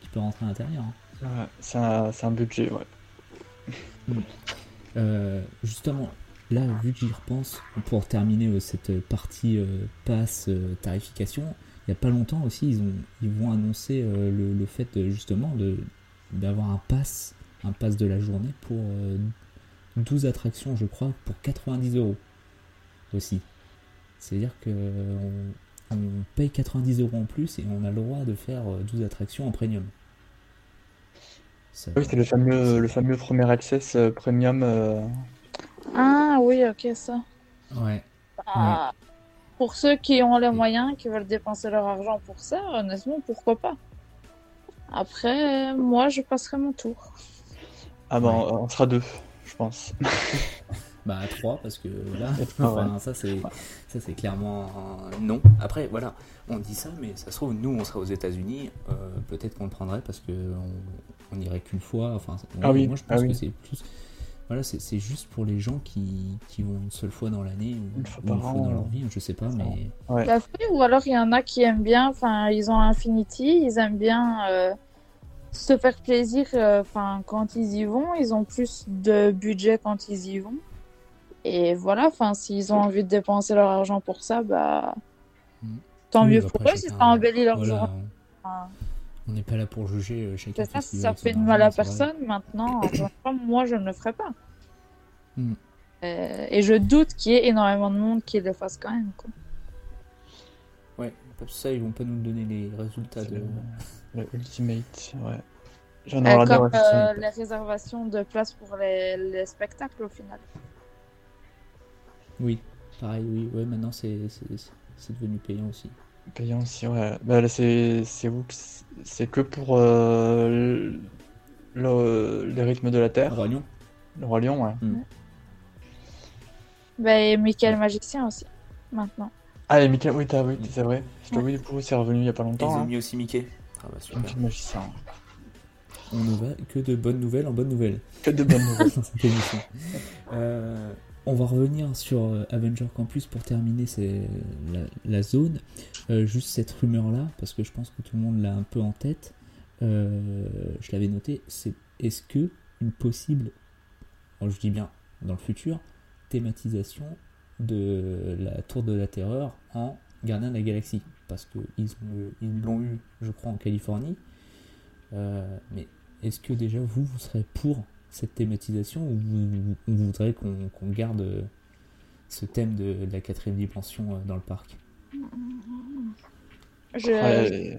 qui peut rentrer à l'intérieur. hein. C'est un, budget, ouais. Euh, justement, là, vu que j'y repense, pour terminer euh, cette partie euh, passe euh, tarification, il n'y a pas longtemps aussi, ils, ont, vont annoncer le, fait justement d'avoir un pass, un pass de la journée pour euh, 12 attractions, je crois, pour 90 euros aussi. C'est-à-dire que on, paye 90 euros en plus et on a le droit de faire euh, 12 attractions en premium. Oui, c'est le fameux, le fameux premier access euh, premium. euh, Ah oui, ok, ça. Ouais. Ah, Pour ceux qui ont les moyens, qui veulent dépenser leur argent pour ça, honnêtement, pourquoi pas Après, moi, je passerai mon tour. Ah bah, Ouais. on sera deux, je pense. Bah à 3 parce que là, enfin, ça c'est ça c'est clairement un non. Après voilà, on dit ça, mais ça se trouve nous on serait aux États-Unis, euh, peut-être qu'on le prendrait parce que on, on irait qu'une fois. Enfin, Ah oui, moi je pense ah oui. que c'est plus voilà, c'est c'est juste pour les gens qui, qui vont une seule fois dans l'année ou Une fois ou par une fois dans leur vie, je sais pas, mais Ouais. La fée, ou alors il y en a qui aiment bien, enfin, ils ont Infinity, ils aiment bien euh, se faire plaisir, euh, enfin, quand ils y vont, ils ont plus de budget quand ils y vont. Et voilà, enfin, s'ils ont envie de dépenser leur argent pour ça, bah, Mm. tant Oui, mieux bah, pour eux si chacun- ça embellit leur voilà, journée. on- Enfin, on n'est pas là pour juger euh, chacun. C'est ça, si ça fait de mal à personne, maintenant, moi, je ne le ferai pas. Mm. Euh, et je doute qu'il y ait énormément de monde qui le fasse quand même. Quoi. Ouais, parce que ça ils vont pas nous donner les résultats de. le, le Ultimate, ouais. J'en ai Euh, comme euh, les réservations de places pour les, les spectacles au final. Oui, pareil, oui, ouais, maintenant c'est c'est- c'est devenu payant aussi. payant aussi, ouais. Bah, là, c'est que c'est- C'est que pour euh, le, les rythmes de la Terre, Roi Lion. le Roi Lion, ouais. Bah, et Michael Magicien aussi, maintenant. Ah, et Mickey, oui, t'as, oui, c'est vrai. Parce que oui, du coup, c'est revenu il y a pas Et ils longtemps. ont Hein. mis aussi Mickey. Ah bah super. Film magicien. On ne va que de bonnes nouvelles en bonnes nouvelles Que de bonnes nouvelles. dans cette émission. Euh, on va revenir sur euh, Avenger Campus pour terminer la, zone. Euh, juste cette rumeur-là, parce que je pense que tout le monde l'a un peu en tête. Euh, je l'avais noté. C'est est-ce que une possible, je dis bien dans le futur, thématisation de la Tour de la Terreur en Gardien de la Galaxie, parce que ils ont- ils l'ont eu, je crois, en Californie. Mais est-ce que déjà vous, vous serez pour cette thématisation ou vous, vous voudrez qu'on garde euh, ce thème de, de la quatrième dimension euh, dans le parc? Je... Ouais,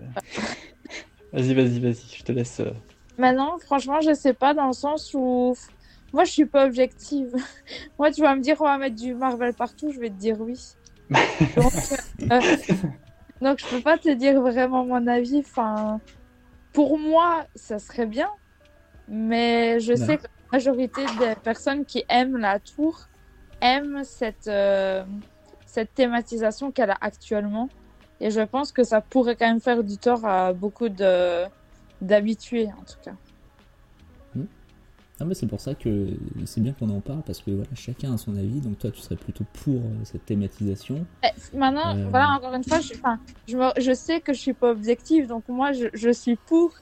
Vas-y, vas-y, vas-y, je te laisse. euh, Maintenant, franchement, je sais pas dans le sens où. Moi, je suis pas objective. Moi, tu vas me dire, on va mettre du Marvel partout, je vais te dire oui. Donc, euh, donc, je peux pas te dire vraiment mon avis. Enfin, pour moi, ça serait bien. Mais je Non. sais que la majorité des personnes qui aiment la tour aiment cette, euh, cette thématisation qu'elle a actuellement. Et je pense que ça pourrait quand même faire du tort à beaucoup de d'habitués, en tout cas. Ah mais c'est pour ça que c'est bien qu'on en parle parce que voilà, chacun a son avis. Donc toi tu serais plutôt pour euh, cette thématisation. Eh, Maintenant, Euh. voilà, encore une fois, je, enfin, je, me- je sais que je suis pas objective, donc moi, je, je suis pour.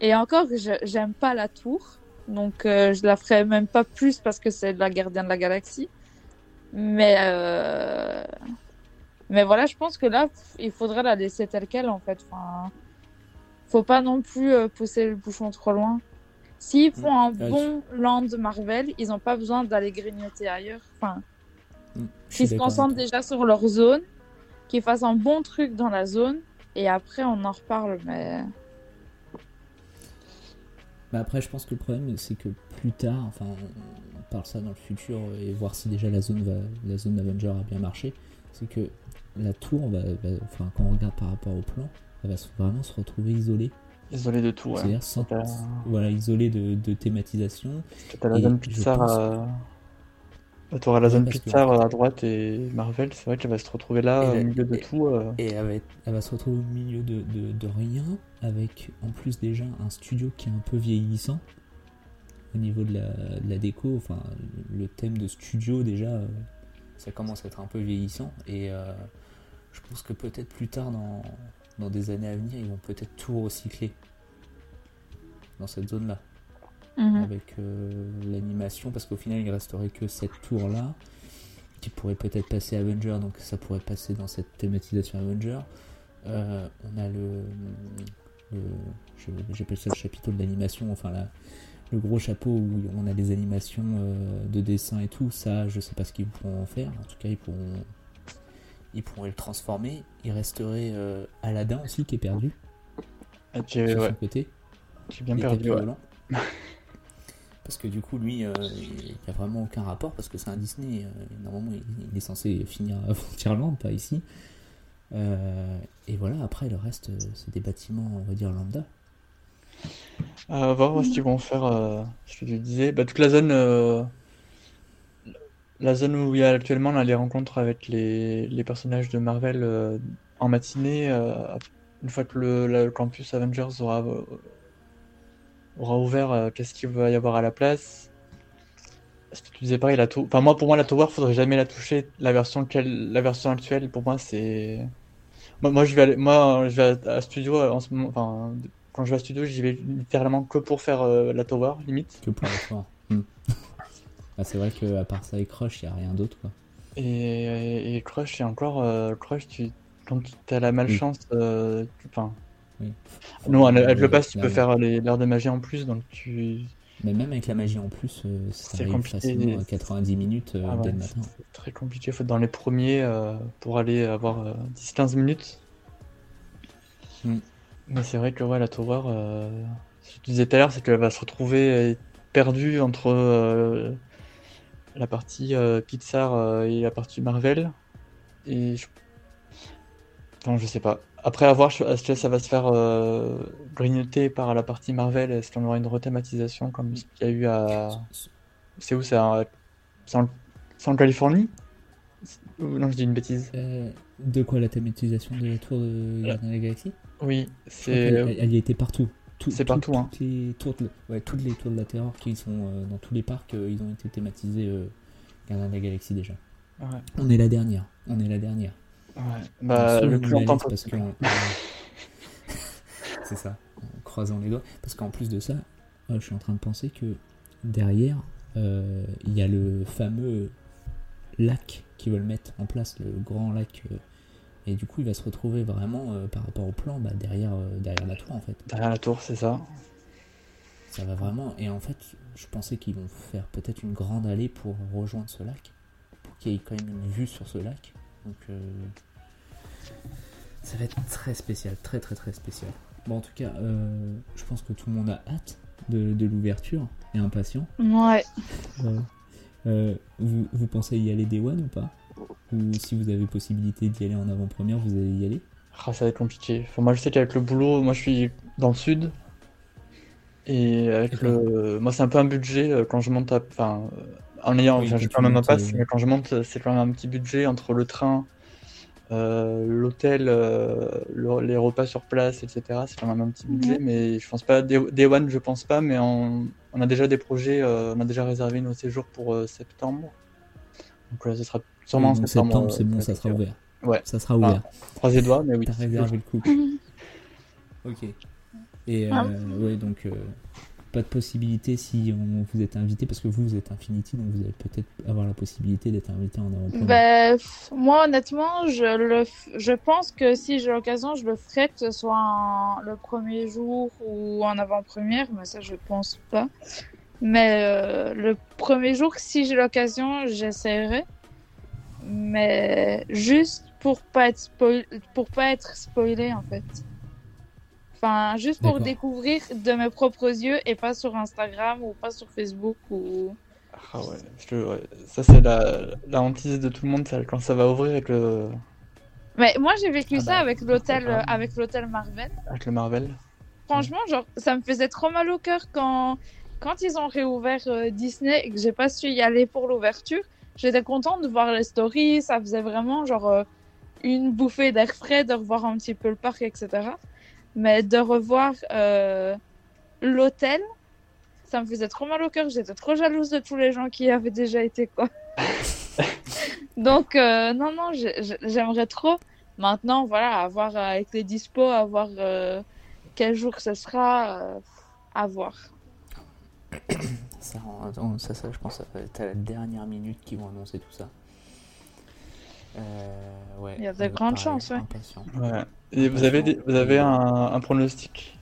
Et encore, je- j'aime pas la tour, donc euh, je la ferai même pas plus parce que c'est la gardienne de la galaxie. Mais, euh... mais voilà, je pense que là, il faudrait la laisser telle quelle, en fait. Enfin, faut pas non plus euh, pousser le bouchon trop loin. S'ils font un Ouais, bon land Marvel, ils ont pas besoin d'aller grignoter ailleurs. Enfin, je qu'ils se concentrent déjà sur leur zone, qu'ils fassent un bon truc dans la zone, et après on en reparle. Mais Mais après, je pense que le problème, c'est que plus tard, enfin, on parle ça dans le futur et voir si déjà la zone va, la zone Avenger a bien marché, c'est que la tour va, va- enfin, quand on regarde par rapport au plan, elle va vraiment se retrouver isolée. Isolé de tout, ouais. C'est-à-dire sans, voilà, isolée de, de thématisation. T'as la zone je Pixar pense- à... Bah, la zone que- Pixar à droite et Marvel, c'est vrai qu'elle va se retrouver là, Et au milieu de tout. euh. Et elle va, être- elle va se retrouver au milieu de, de- de rien, avec en plus déjà un studio qui est un peu vieillissant au niveau de la, de la déco. Enfin, le thème de studio déjà, euh, ça commence à être un peu vieillissant. Et euh, je pense que peut-être plus tard, dans, dans des années à venir, ils vont peut-être tout recycler dans cette zone-là Mhm. avec euh, l'animation parce qu'au final il resterait que cette tour là qui pourrait peut-être passer Avenger donc ça pourrait passer dans cette thématisation Avenger on a le, j'appelle ça le chapiteau de l'animation enfin la, le gros chapeau où on a les animations euh, de dessin et tout ça je sais pas ce qu'ils pourront en faire en tout cas ils pourront ils pourraient le transformer il resterait euh, Aladdin aussi qui est perdu Ah, j'ai sur ouais, son côté j'ai bien perdu. ouais. parce que du coup, lui, euh, il n'y a vraiment aucun rapport parce que c'est un Disney. normalement, il, il est censé finir à Frontierland, pas ici. Euh, et voilà, après, le reste, euh, c'est des bâtiments, on va dire, lambda. À voir ce qu'ils vont faire, je te le disais. Bah, toute la zone, euh, la zone où il y a actuellement les rencontres avec les, personnages de Marvel en matinée, une fois que le, campus Avengers aura, ouvert, qu'est-ce qu'il va y avoir à la place? Que tu disais pareil, la tou- enfin, moi, pour moi, la Tower, faudrait jamais la toucher. La version, quelle- la version actuelle, pour moi, c'est. Moi, moi, je vais aller, moi, je vais à, à studio euh, en ce moment, enfin, quand je vais à studio, j'y vais littéralement que pour faire euh, la tower, limite. Que pour le soir. Hmm. Ah, c'est vrai qu'à part ça et Crush, il n'y a rien d'autre. Quoi. Et, et Crush, et encore, euh, Crush, tu, quand tu as la malchance, euh, tu- enfin, Oui. non, avec Euh, le pass, tu peux faire les l'heure de magie en plus, donc tu. Mais même avec la magie en plus, euh, ça C'est arrive compliqué. facilement à 90 minutes euh, Ah ouais, dès le matin. c'est très compliqué. Faut être dans les premiers euh, pour aller avoir euh, 10-15 minutes. Mm. Mais c'est vrai que ouais, la Tower, euh, ce que tu disais tout à l'heure, c'est qu'elle va se retrouver euh, perdue entre euh, la partie euh, Pixar euh, et la partie Marvel. Et je... Non, je sais pas. Après avoir, est-ce que ça va se faire euh, grignoter par la partie Marvel? Est-ce qu'on aura une rethématisation comme ce qu'il y a eu à. C'est où? C'est en... Californie? Non, je dis une bêtise. Euh, de quoi la thématisation de la tour de Gardien de la Galaxie Oui, c'est. qu'elle- Elle y était partout. Tout- C'est tout- partout, hein. Toutes les tours de, ouais, toutes les tours de la terreur qui sont euh, dans tous les parcs, euh, ils ont été thématisés euh, Gardien de la Galaxie déjà. Ouais. On est la dernière. On est la dernière. Ouais. Bah, le liste, parce qu'on- C'est ça. En croisant les doigts. Parce qu'en plus de ça, euh, je suis en train de penser que derrière, euh, il y a le fameux lac qu'ils veulent mettre en place, le grand lac. euh, et du coup, il va se retrouver vraiment euh, par rapport au plan bah, derrière, derrière la tour en fait. Derrière la tour, c'est ça. Ça va vraiment. Et en fait, je pensais qu'ils vont faire peut-être une grande allée pour rejoindre ce lac. Pour qu'il y ait quand même une vue sur ce lac. Donc, ça va être très spécial. Très, très, très spécial. Bon, en tout cas, euh, je pense que tout le monde a hâte de, de l'ouverture et impatient. Ouais. Euh, euh, vous, vous pensez y aller des one ou pas? Ou si vous avez possibilité d'y aller en avant-première, vous allez y aller? Ah, ça va être compliqué. Enfin, moi, je sais qu'avec le boulot, moi, je suis dans le sud. Et avec le. Moi, c'est un peu un budget quand je monte à. Enfin, en ayant. Oui, j'ai quand même un montes, pass, euh, mais quand je monte, c'est quand même un petit budget entre le train, euh, l'hôtel, euh, le- les repas sur place, etc. C'est quand même un petit budget, mais je pense pas. Day, Day One, je pense pas, mais on, on a déjà des projets, euh, on a déjà réservé nos séjours pour euh, septembre. Donc, euh, ce sera sûrement en donc septembre. septembre, c'est bon, ça sera ouvert. Ouais. Ça sera ouvert. Croisez les doigts, mais oui. T'as réservé le coup. ok. Et euh, Ah. ouais, donc euh, pas de possibilité si on, vous êtes invité, parce que vous, vous êtes Infinity, donc vous allez peut-être avoir la possibilité d'être invité en avant-première. Ben, moi, honnêtement, je, le f- je pense que si j'ai l'occasion, je le ferai, que ce soit en- le premier jour ou en avant-première, mais ça, je pense pas. Mais euh, le premier jour, si j'ai l'occasion, j'essaierai. Mais juste pour pas être spoil... pour pas être spoilé en fait. Enfin, juste pour découvrir de mes propres yeux et pas sur Instagram ou pas sur Facebook ou. Ah ouais, je ouais. ça c'est la, la hantise de tout le monde, quand ça va ouvrir avec le, Mais moi, j'ai vécu Ah ça bah, avec l'hôtel, euh, avec l'hôtel Marvel. avec le Marvel. Franchement, genre, ça me faisait trop mal au cœur quand, quand ils ont réouvert euh, Disney et que j'ai pas su y aller pour l'ouverture. j'étais contente de voir les stories. Ça faisait vraiment genre euh, une bouffée d'air frais de revoir un petit peu le parc, etc. Mais de revoir euh, l'hôtel, ça me faisait trop mal au cœur. J'étais trop jalouse de tous les gens qui y avaient déjà été, quoi. Donc, euh, non, non, j'ai- j'ai- j'aimerais trop. Maintenant, voilà, à voir euh, avec les dispos, à voir euh, quel jour ce sera, euh, à voir. Ça, on- ça, ça, je pense, ça va être à la dernière minute qu'ils vont annoncer tout ça. Euh, ouais, Il y a de grandes chances, ouais. impatient. Ouais. Et vous avez, des- vous avez un, un pronostic?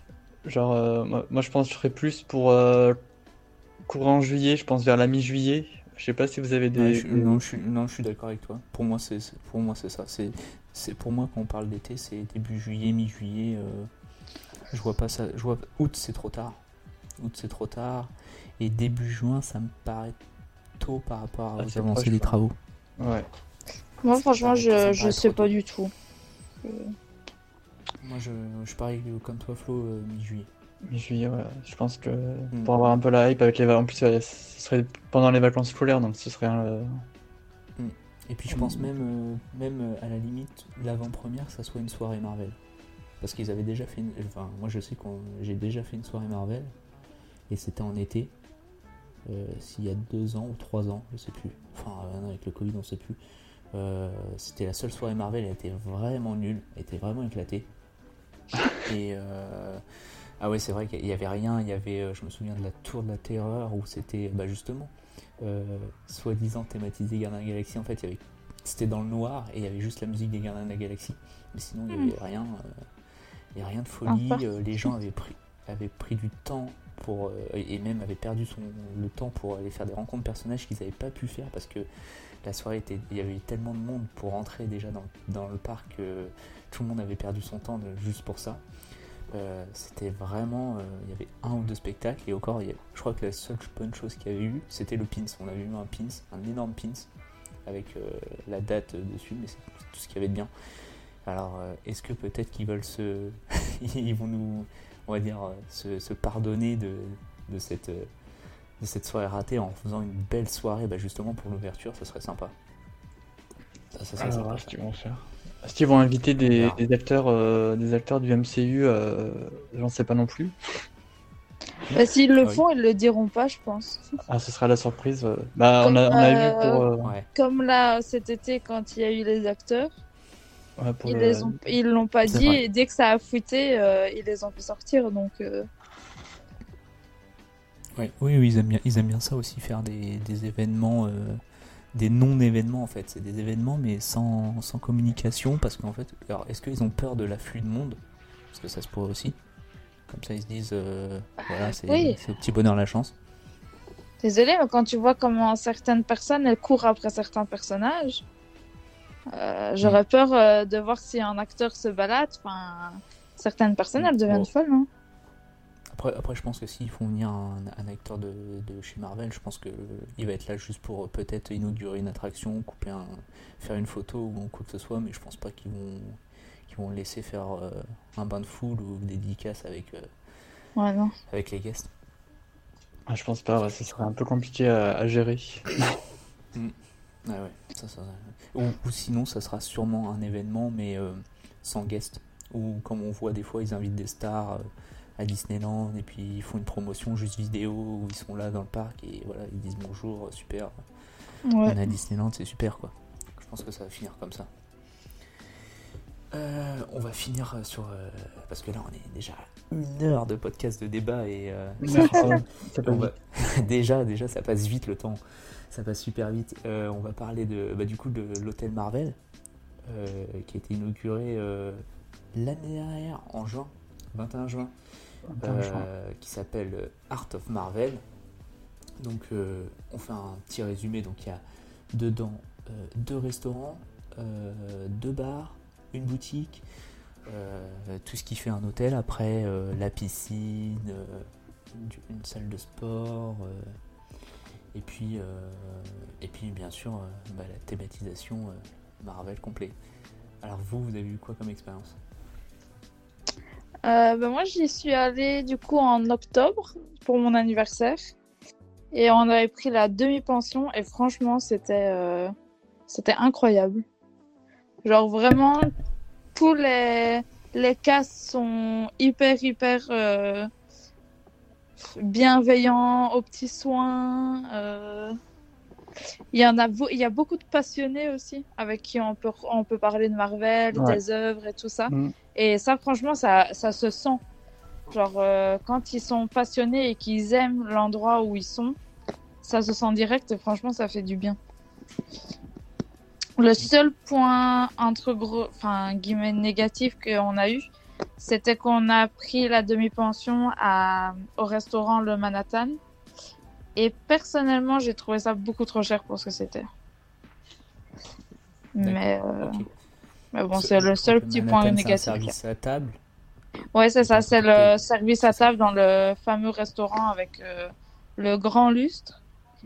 Genre, euh, moi, moi, je pense que je ferais plus pour euh, courant en juillet, je pense vers la mi-juillet. Je sais pas si vous avez des. Ouais, je, non, je suis, non, je suis d'accord avec toi. Pour moi, c'est c'est- pour moi c'est ça. C'est c'est pour moi quand on parle d'été, c'est début juillet, mi-juillet. euh, je vois pas ça. Je vois août, c'est trop tard. Août, c'est trop tard. Et début juin, ça me paraît tôt par rapport Ah, aux avancées des travaux. Ouais. Moi, franchement, je, je sais pas du tout. Moi, je, je parie comme toi, Flo, euh, mi-juillet. Mi-juillet, ouais. Je pense que Mm. pour avoir un peu la hype avec les vacances. En plus, ouais, ce serait pendant les vacances scolaires, donc ce serait un. euh, Et puis je pense même, euh, même euh, à la limite, l'avant-première, ça soit une soirée Marvel. Parce qu'ils avaient déjà fait une... Enfin, moi je sais que j'ai déjà fait une soirée Marvel. Et c'était en été. Euh, S'il y a deux ans ou trois ans, je sais plus. Enfin, euh, avec le Covid, on sait plus. Euh, c'était la seule soirée Marvel, elle était vraiment nulle. Elle était vraiment éclatée. Et... euh, Ah ouais, c'est vrai qu'il y avait rien. Il y avait, euh, je me souviens de la Tour de la Terreur où c'était, bah justement, euh, soi-disant thématisé Gardien de la Galaxie. En fait, il y avait, c'était dans le noir et il y avait juste la musique des Gardiens de la Galaxie. Mais sinon, il n'y avait rien, il y avait rien de folie. Les gens avaient pris, avaient pris du temps pour, et même avaient perdu son, le temps pour aller faire des rencontres personnages qu'ils n'avaient pas pu faire parce que la soirée était, il y avait eu tellement de monde pour rentrer déjà dans, le parc que tout le monde avait perdu son temps juste pour ça. Euh, c'était vraiment. euh, il y avait un ou deux spectacles et encore, je crois que la seule bonne chose qu'il y avait eu, c'était le pins. On avait eu un pins, un énorme pins avec euh, la date dessus, mais c'est tout ce qu'il y avait de bien. Alors, est-ce que peut-être qu'ils veulent se. ils vont nous, on va dire, se, pardonner de cette. De cette soirée ratée en faisant une belle soirée bah, justement pour l'ouverture, ça serait sympa. Ça, ça serait Alors, sympa, voir ça. ce qu'ils vont faire. Est-ce qu'ils vont inviter des, des acteurs, euh, des acteurs du MCU euh, J'en sais pas non plus. Bah, S'ils le Ah oui. font, ils le diront pas, je pense. Ah, ce sera la surprise. euh. Bah, on a, on a Euh, vu pour, euh, Ouais. Comme là, cet été, quand il y a eu les acteurs, ouais, pour ils le- les ont, ils l'ont pas dit vrai. et dès que ça a fouetté, euh, ils les ont fait sortir. Donc, Ouais, oui, oui, ils aiment bien, ils aiment bien ça aussi, faire des, des événements, euh, des non-événements en fait. C'est des événements mais sans, sans communication parce qu'en fait, alors est-ce qu'ils ont peur de l'afflux de monde? Parce que ça se pourrait aussi. Comme ça, ils se disent, euh, voilà, c'est oui. c'est au petit bonheur la chance. désolé, mais quand tu vois comment certaines personnes elles courent après certains personnages, euh, j'aurais peur euh, de voir si un acteur se balade. Enfin, certaines personnes elles deviennent folles, non Après, après, je pense que s'ils font venir un, un acteur de, de chez Marvel, je pense que il va être là juste pour euh, peut-être inaugurer une attraction, couper un, faire une photo ou quoi que ce soit, mais je pense pas qu'ils vont, qu'ils vont le laisser faire euh, un bain de foule ou des dédicaces avec, euh, Ouais, non. avec les guests. Ah, je pense pas, ouais, ce serait un peu compliqué à, à gérer. Ah ouais, ça, ça, ou, ou sinon, ça sera sûrement un événement, mais euh, sans guest. Ou comme on voit des fois, ils invitent des stars euh, à Disneyland et puis ils font une promotion juste vidéo où ils sont là dans le parc et voilà, ils disent bonjour, super. On est à Disneyland, c'est super quoi. Je pense que ça va finir comme ça. Euh, on va finir sur. euh, parce que là, on est déjà une heure de podcast de débat et. euh, Ça peut on va- vite. déjà, déjà, ça passe vite le temps. Ça passe super vite. Euh, on va parler de, bah, du coup de l'hôtel Marvel, euh, qui a été inauguré euh, l'année dernière, en juin, 21 juin. Euh, qui s'appelle Art of Marvel. Donc, euh, on fait un petit résumé. Donc, il y a dedans euh, deux restaurants, euh, deux bars, une boutique, euh, tout ce qui fait un hôtel. Après, euh, la piscine, euh, une, une salle de sport, euh, et puis, euh, et puis bien sûr, euh, bah, la thématisation euh, Marvel complet. Alors, vous, vous avez eu quoi comme expérience? Euh, ben moi, j'y suis allée du coup en octobre pour mon anniversaire. Et on avait pris la demi-pension et franchement, c'était euh, c'était incroyable. Genre vraiment, tous les, les cas sont hyper, hyper euh, bienveillants, aux petits soins. Il y en a, il y a beaucoup de passionnés aussi avec qui on peut, on peut parler de Marvel, Ouais. des œuvres et tout ça. Mm. Et ça, franchement, ça, ça se sent. Genre, euh, quand ils sont passionnés et qu'ils aiment l'endroit où ils sont, ça se sent direct et franchement, ça fait du bien. Le seul point, entre gros, enfin, guillemets, négatif qu'on a eu, c'était qu'on a pris la demi-pension à, au restaurant Le Manhattan. Et personnellement, j'ai trouvé ça beaucoup trop cher pour ce que c'était. Mais, euh. Mais bon, c'est le seul petit point c'est un négatif. service à table. Ouais, c'est ça, c'est le service à table dans le fameux restaurant avec euh, le grand lustre.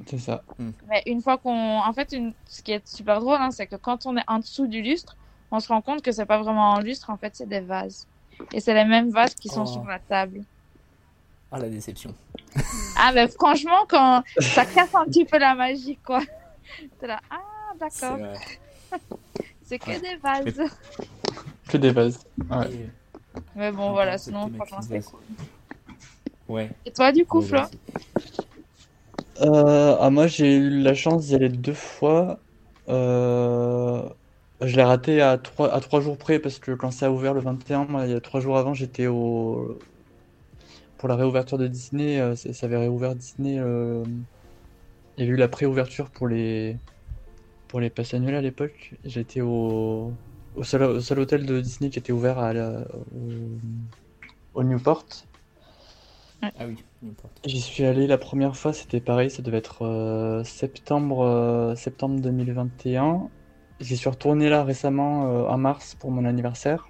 C'est ça. Mais une fois qu'on. En fait, une... ce qui est super drôle, hein, c'est que quand on est en dessous du lustre, on se rend compte que c'est pas vraiment un lustre, en fait, c'est des vases. Et c'est les mêmes vases qui sont Oh. sur la table. Ah, la déception. Ah, mais franchement, quand ça casse un petit peu la magie, quoi. T'es là, ah, C'est d'accord, vrai. C'est que Ouais. des vases. Que des bases. Ouais. Et- Mais bon, voilà, sinon, franchement, c'était cool. Ouais. Et toi, du coup, Flo. Euh, ah, moi, j'ai eu la chance d'y aller deux fois. Euh, je l'ai raté à trois, à trois jours près parce que quand ça a ouvert le 21, moi, il y a trois jours avant, j'étais au... Pour la réouverture de Disney, euh, ça avait réouvert Disney. euh, Il y a eu la préouverture pour les... pour les passes annuelles à l'époque. J'étais au... Au, seul, au seul hôtel de Disney qui était ouvert à la- au... au Newport. Ah oui, n'importe. J'y suis allé la première fois, c'était pareil, ça devait être euh, septembre, euh, septembre 2021. J'y suis retourné là récemment euh, en mars pour mon anniversaire.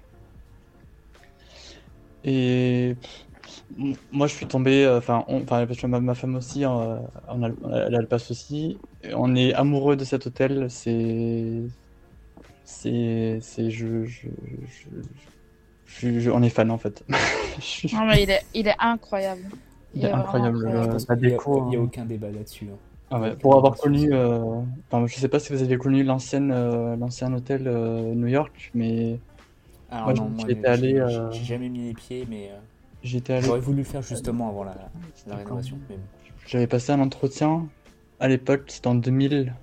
Et pff, moi je suis tombé, euh, enfin, parce que ma, ma femme aussi, euh, on a, elle a le pass aussi. Et on est amoureux de cet hôtel, c'est, c'est, c'est, je, je, je, je- je- on est fan en fait. Non, mais il est, il est incroyable. Il est incroyable, Je Euh, pense la déco, Il n'y a hein. aucun débat là-dessus. hein. Ah ouais, pour euh, avoir connu, euh, enfin, je sais pas si vous avez connu l'ancienne, euh, l'ancien hôtel euh, New York, mais Alors Moi, non, j'y moi, étais j'ai- allé, j'ai euh, j'ai jamais mis les pieds, mais euh, j'étais allé, j'aurais voulu le faire justement avant la, rénovation. Mais j'avais passé un entretien à l'époque, c'était en 2000,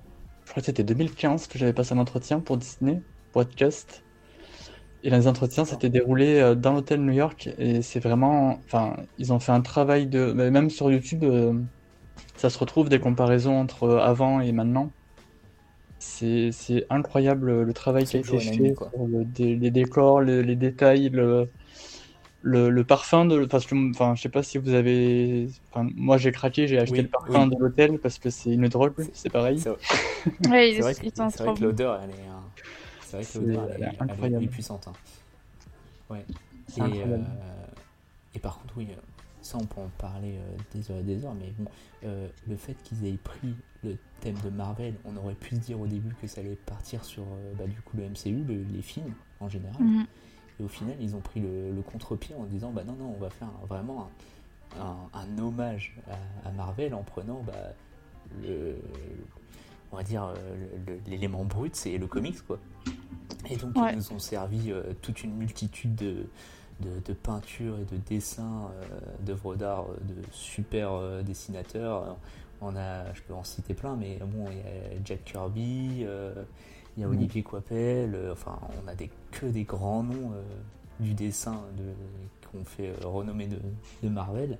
je crois que c'était 2015 que j'avais passé un entretien pour Disney, pour être cast. Et les entretiens s'étaient déroulés euh, dans l'hôtel New York et c'est vraiment, enfin, ils ont fait un travail de, mais même sur YouTube, euh, ça se retrouve des comparaisons entre avant et maintenant. C'est incroyable le travail qui a été fait quoi. le- les décors, le- les détails, le, le, le parfum de, parce que, enfin, je sais pas si vous avez, enfin, moi j'ai craqué, j'ai acheté Oui, le parfum oui. de l'hôtel parce que c'est une drogue, c'est pareil. C'est vrai, vrai est, que, l'odeur, elle est, euh, c'est vrai que C'est- l'odeur, elle elle, elle est- incroyable. elle est puissante. hein. Ouais. C'est Et, euh, et par contre, oui, euh, ça on peut en parler euh, des heures et des heures, mais bon, euh, le fait qu'ils aient pris le thème de Marvel, on aurait pu se dire au début que ça allait partir sur euh, bah, du coup le MCU, le- les films en général. Mhm. Et au final, ils ont pris le, le contre-pied en disant bah non, non, on va faire un- vraiment un, un- un hommage à, à Marvel en prenant bah, le, on va dire l'élément brut, c'est le comics quoi. Et donc Ouais. ils nous ont servi euh, toute une multitude de, de, de peintures et de dessins euh, d'œuvres d'art euh, de super euh, dessinateurs. On a, je peux en citer plein, mais bon, il y a Jack Kirby, il y a. Olivier Coipel, euh, enfin, on a des, que des grands noms euh, du dessin de, qu'on fait euh, renommer de, de Marvel.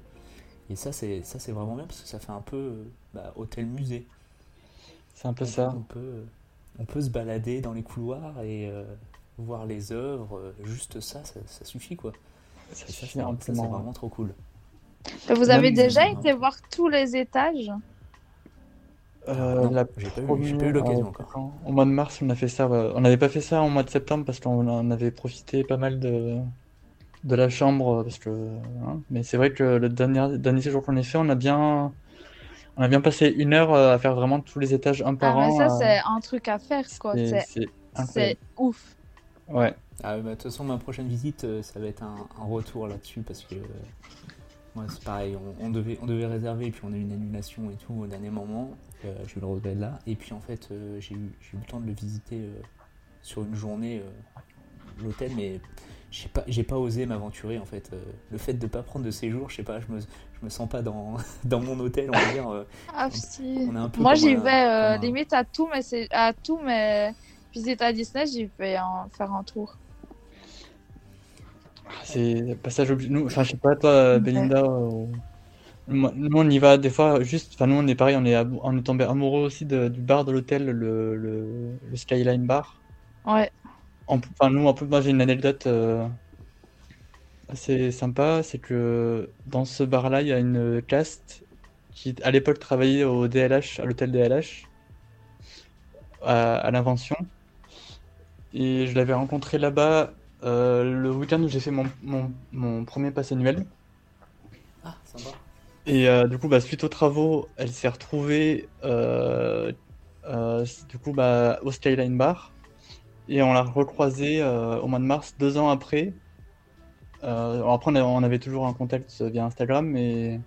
Et ça, c'est ça, c'est vraiment bien parce que ça fait un peu bah, hôtel musée. C'est un peu On- ça. On peut, on peut se balader dans les couloirs et euh, voir les œuvres. Juste ça, ça, ça suffit quoi. Ça ça, suffit c'est ça, c'est amplement. vraiment trop cool. Vous avez Même- déjà été voir tous les étages? Euh, non, j'ai pas eu- pas l'occasion euh, encore. Au mois de mars, on a fait ça. ouais. On n'avait pas fait ça au mois de septembre parce qu'on en avait profité pas mal de, de la chambre. Parce que, hein. Mais c'est vrai que le dernier, dernier séjour qu'on a fait, on a bien, on a bien passé une heure euh, à faire vraiment tous les étages un Ah, par mais un. ça, euh, c'est un truc à faire, quoi. C'est ouf. Ouais. Ah, bah, de toute façon, ma prochaine visite, euh, ça va être un, un retour là-dessus parce que euh, Ouais, c'est pareil, on, on devait, on devait réserver, et puis on a eu une annulation et tout au dernier moment. Euh, j'ai eu le regret de là. Et puis en fait, euh, j'ai eu, j'ai eu le temps de le visiter euh, sur une journée, euh, l'hôtel, mais j'ai pas, j'ai pas osé m'aventurer en fait. Euh, le fait de pas prendre de séjour, je sais pas, je me, je me sens pas dans, dans mon hôtel, on va dire. euh, Ah, si. on est un peu Moi, j'y un- vais euh, limite à tout, mais c'est à tout, mais visite à Disney, j'y vais en faire un tour. C'est passage obligé. Nous, enfin, je sais pas, toi. Belinda. Nous, on y va des fois juste. Enfin, nous, on est pareil, on est, on est tombé amoureux aussi de- du bar de l'hôtel, le, le, le Skyline Bar. Ouais. En- Enfin, nous, un peu, moi, j'ai une anecdote euh, assez sympa. C'est que dans ce bar-là, il y a une caste qui, à l'époque, travaillait au DLH, à l'hôtel DLH, à, à l'invention. Et je l'avais rencontré là-bas euh, le week-end où j'ai fait mon, mon, mon premier pass annuel. Et euh, du coup, bah, suite aux travaux, elle s'est retrouvée euh, euh, du coup, bah, au Skyline Bar. Et on l'a recroisée au mois de mars, deux ans après. Après, on avait toujours un contact via Instagram, mais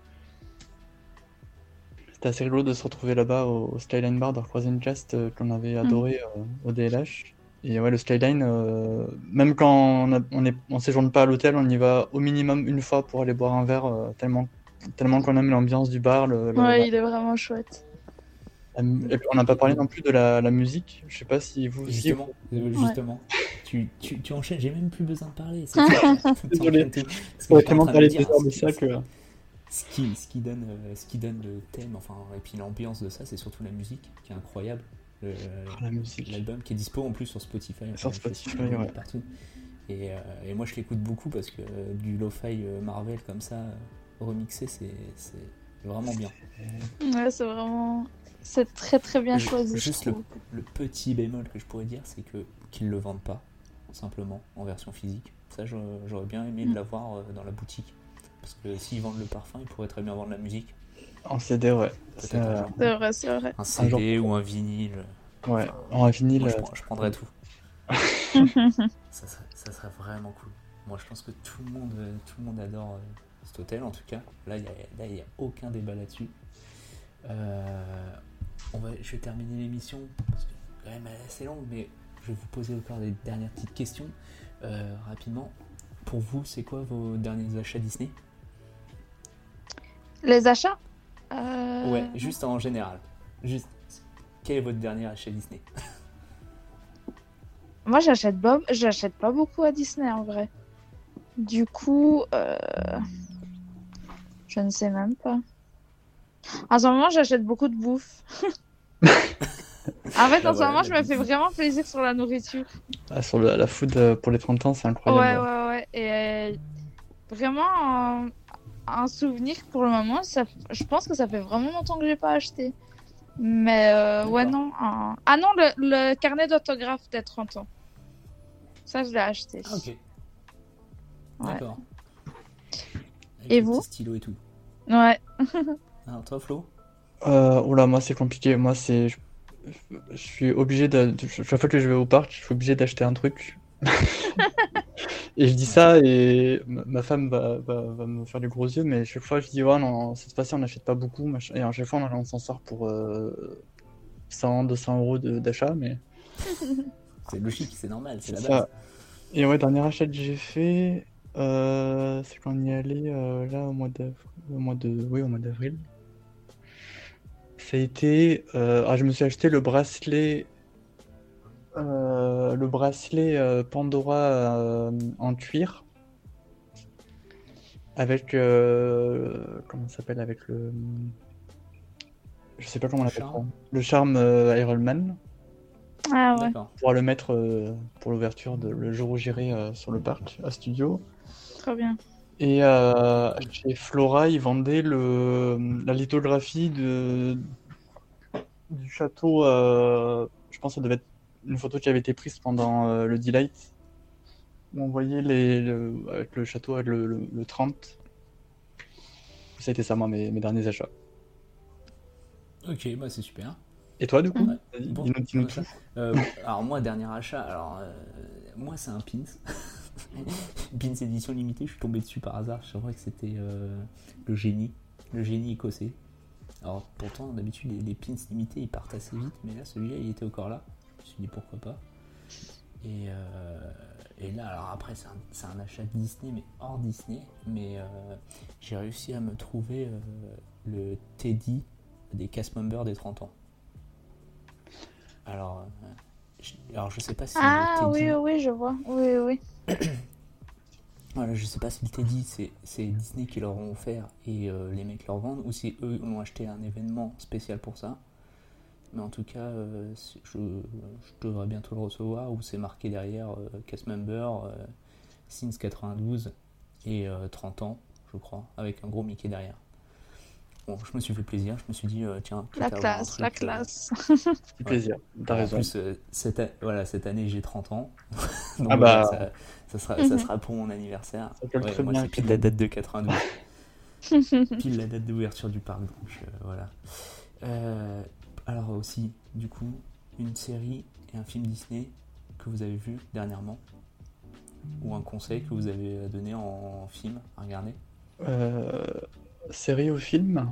c'était assez rigolo de se retrouver là-bas au, au Skyline Bar, de recroiser une cast qu'on avait adorée euh, au DLH. Et ouais, le Skyline, euh, même quand on, a- on est, on séjourne pas à l'hôtel, on y va au minimum une fois pour aller boire un verre, euh, tellement, tellement qu'on aime l'ambiance du bar. Le, le- Ouais, il est vraiment chouette. la et puis, on n'a pas parlé non plus de la, la musique. Je sais pas si vous aussi. Justement, euh, justement. Tu, tu, tu enchaînes, j'ai même plus besoin de parler. c'est- Désolé. On a j'étais en tellement train de des heures ça que. Ce qui, ce, qui donne, euh, ce qui donne le thème, enfin, et puis l'ambiance de ça, c'est surtout la musique qui est incroyable. Le- La musique. L'album qui est dispo en plus sur Spotify. Sur enfin, Spotify, sais, ouais. Partout. Et, euh, et moi je l'écoute beaucoup parce que du lo-fi Marvel comme ça, euh, remixé, c'est c'est vraiment bien. Ouais, c'est vraiment. C'est très très bien choisi. Juste le, le petit bémol que je pourrais dire, c'est que qu'ils le vendent pas, simplement, en version physique. Ça, j'aurais bien aimé Mm. l'avoir euh, dans la boutique. Parce que s'ils vendent le parfum, ils pourraient très bien vendre la musique. En CD, ouais. C'est, euh, un. C'est vrai, c'est vrai. Un. CD ou un vinyle. ouais. En vinyle. Moi, je, euh, prends- je prendrais tout. ça, serait, ça serait vraiment cool. Moi, je pense que tout le monde, tout le monde adore euh, cet hôtel, en tout cas. Là, il n'y a, aucun débat là-dessus. Euh, on va, je vais terminer l'émission, parce que quand même elle est assez longue, mais je vais vous poser encore des dernières petites questions euh, rapidement. Pour vous, c'est quoi vos derniers achats Disney? Les achats? Euh, Ouais, juste en général. Juste, quel est votre dernier achat Disney? Moi, j'achète pas, j'achète pas beaucoup à Disney en vrai. Du coup, euh, je ne sais même pas. En ce moment, j'achète beaucoup de bouffe. en fait, Ah, en ce voilà, moment, je me fais vraiment plaisir sur la nourriture. ah, sur le- la food euh, pour les 30 ans, c'est Ouais, incroyable. ouais, ouais. Et euh, vraiment, un, un souvenir pour le moment, ça, je pense que ça fait vraiment longtemps que j'ai pas acheté. Mais euh, ouais, non. un- Ah non, le, le carnet d'autographe des 30 ans. Ça, je l'ai acheté. Ah, ok. Ouais. D'accord. Avec Et vous petit stylo et tout. Ouais. Alors, toi, Flo? Euh, oula, moi c'est compliqué. Moi c'est. Je, je suis obligé de. Chaque fois que je vais au parc, je suis obligé d'acheter un truc. et je dis ça et ma femme va, va, va me faire des gros yeux, mais chaque fois je dis, ouais, non, cette fois-ci on n'achète pas beaucoup. machin. Et à chaque fois on, s'en sort pour euh, 100, 200 euros d'achat. Mais... C'est logique, c'est normal, c'est la base. ça. Et ouais, dernier achat que j'ai fait, euh, c'est quand on y est allé euh, là au mois d'avril. Au mois de... Oui, au mois d'avril. Ça a été. euh, ah, je me suis acheté le bracelet. euh, le bracelet euh, Pandora en cuir. Avec. euh, comment ça s'appelle Avec le. Je sais pas comment on Le appelle ça. charme. Le charme Iron Man Ah ouais. Pourra le mettre euh, pour l'ouverture de le jour où j'irai euh, sur le parc à Studio. Trop bien. Et euh, chez Flora, ils vendaient le, la lithographie de, du château. euh, je pense que ça devait être une photo qui avait été prise pendant euh, le Delight. Où on voyait les, le, avec le château avec le, le, le 30. Ça a été ça, moi, mes, mes derniers achats. Ok, bah c'est super. Et toi, du coup Ouais. Vas-y, Bon, tout. Euh, alors moi, dernier achat, alors euh, moi c'est un pins. Pins édition limitée, je suis tombé dessus par hasard. Je savais que c'était euh, le génie, le génie écossais. Alors pourtant, d'habitude, les, les pins limités ils partent assez vite, mais là, celui-là, il était encore là. Je me suis dit pourquoi pas. Et, et là, alors après, c'est un, achat Disney, mais hors Disney. Mais j'ai réussi à me trouver le Teddy des cast members des 30 ans. Alors, euh, je, alors je sais pas si. Ah Teddy- oui, oui, je vois. Oui, oui. Voilà, je sais pas si le Teddy c'est c'est Disney qui leur ont offert et euh, les mecs leur vendent ou si eux ont acheté un événement spécial pour ça. Mais en tout cas, euh, je, je devrais bientôt le recevoir où c'est marqué derrière euh, cast member since 92 et euh, 30 ans, je crois, avec un gros Mickey derrière. Bon, je me suis fait plaisir, je me suis dit, euh, tiens, La classe, truc, la euh, classe. C'est plaisir. T'as en raison. plus, euh, cette, a- voilà, cette année, j'ai 30 ans. Donc Ah bah. ça, ça sera, ça Mhm. sera pour mon anniversaire. Ouais, très moi, bien c'est pile le- la date de 92. pile la date d'ouverture du parc. Donc euh, voilà. Euh, alors aussi, du coup, une série et un film Disney que vous avez vu dernièrement ou un conseil que vous avez donné en film à regarder? Euh, série ou film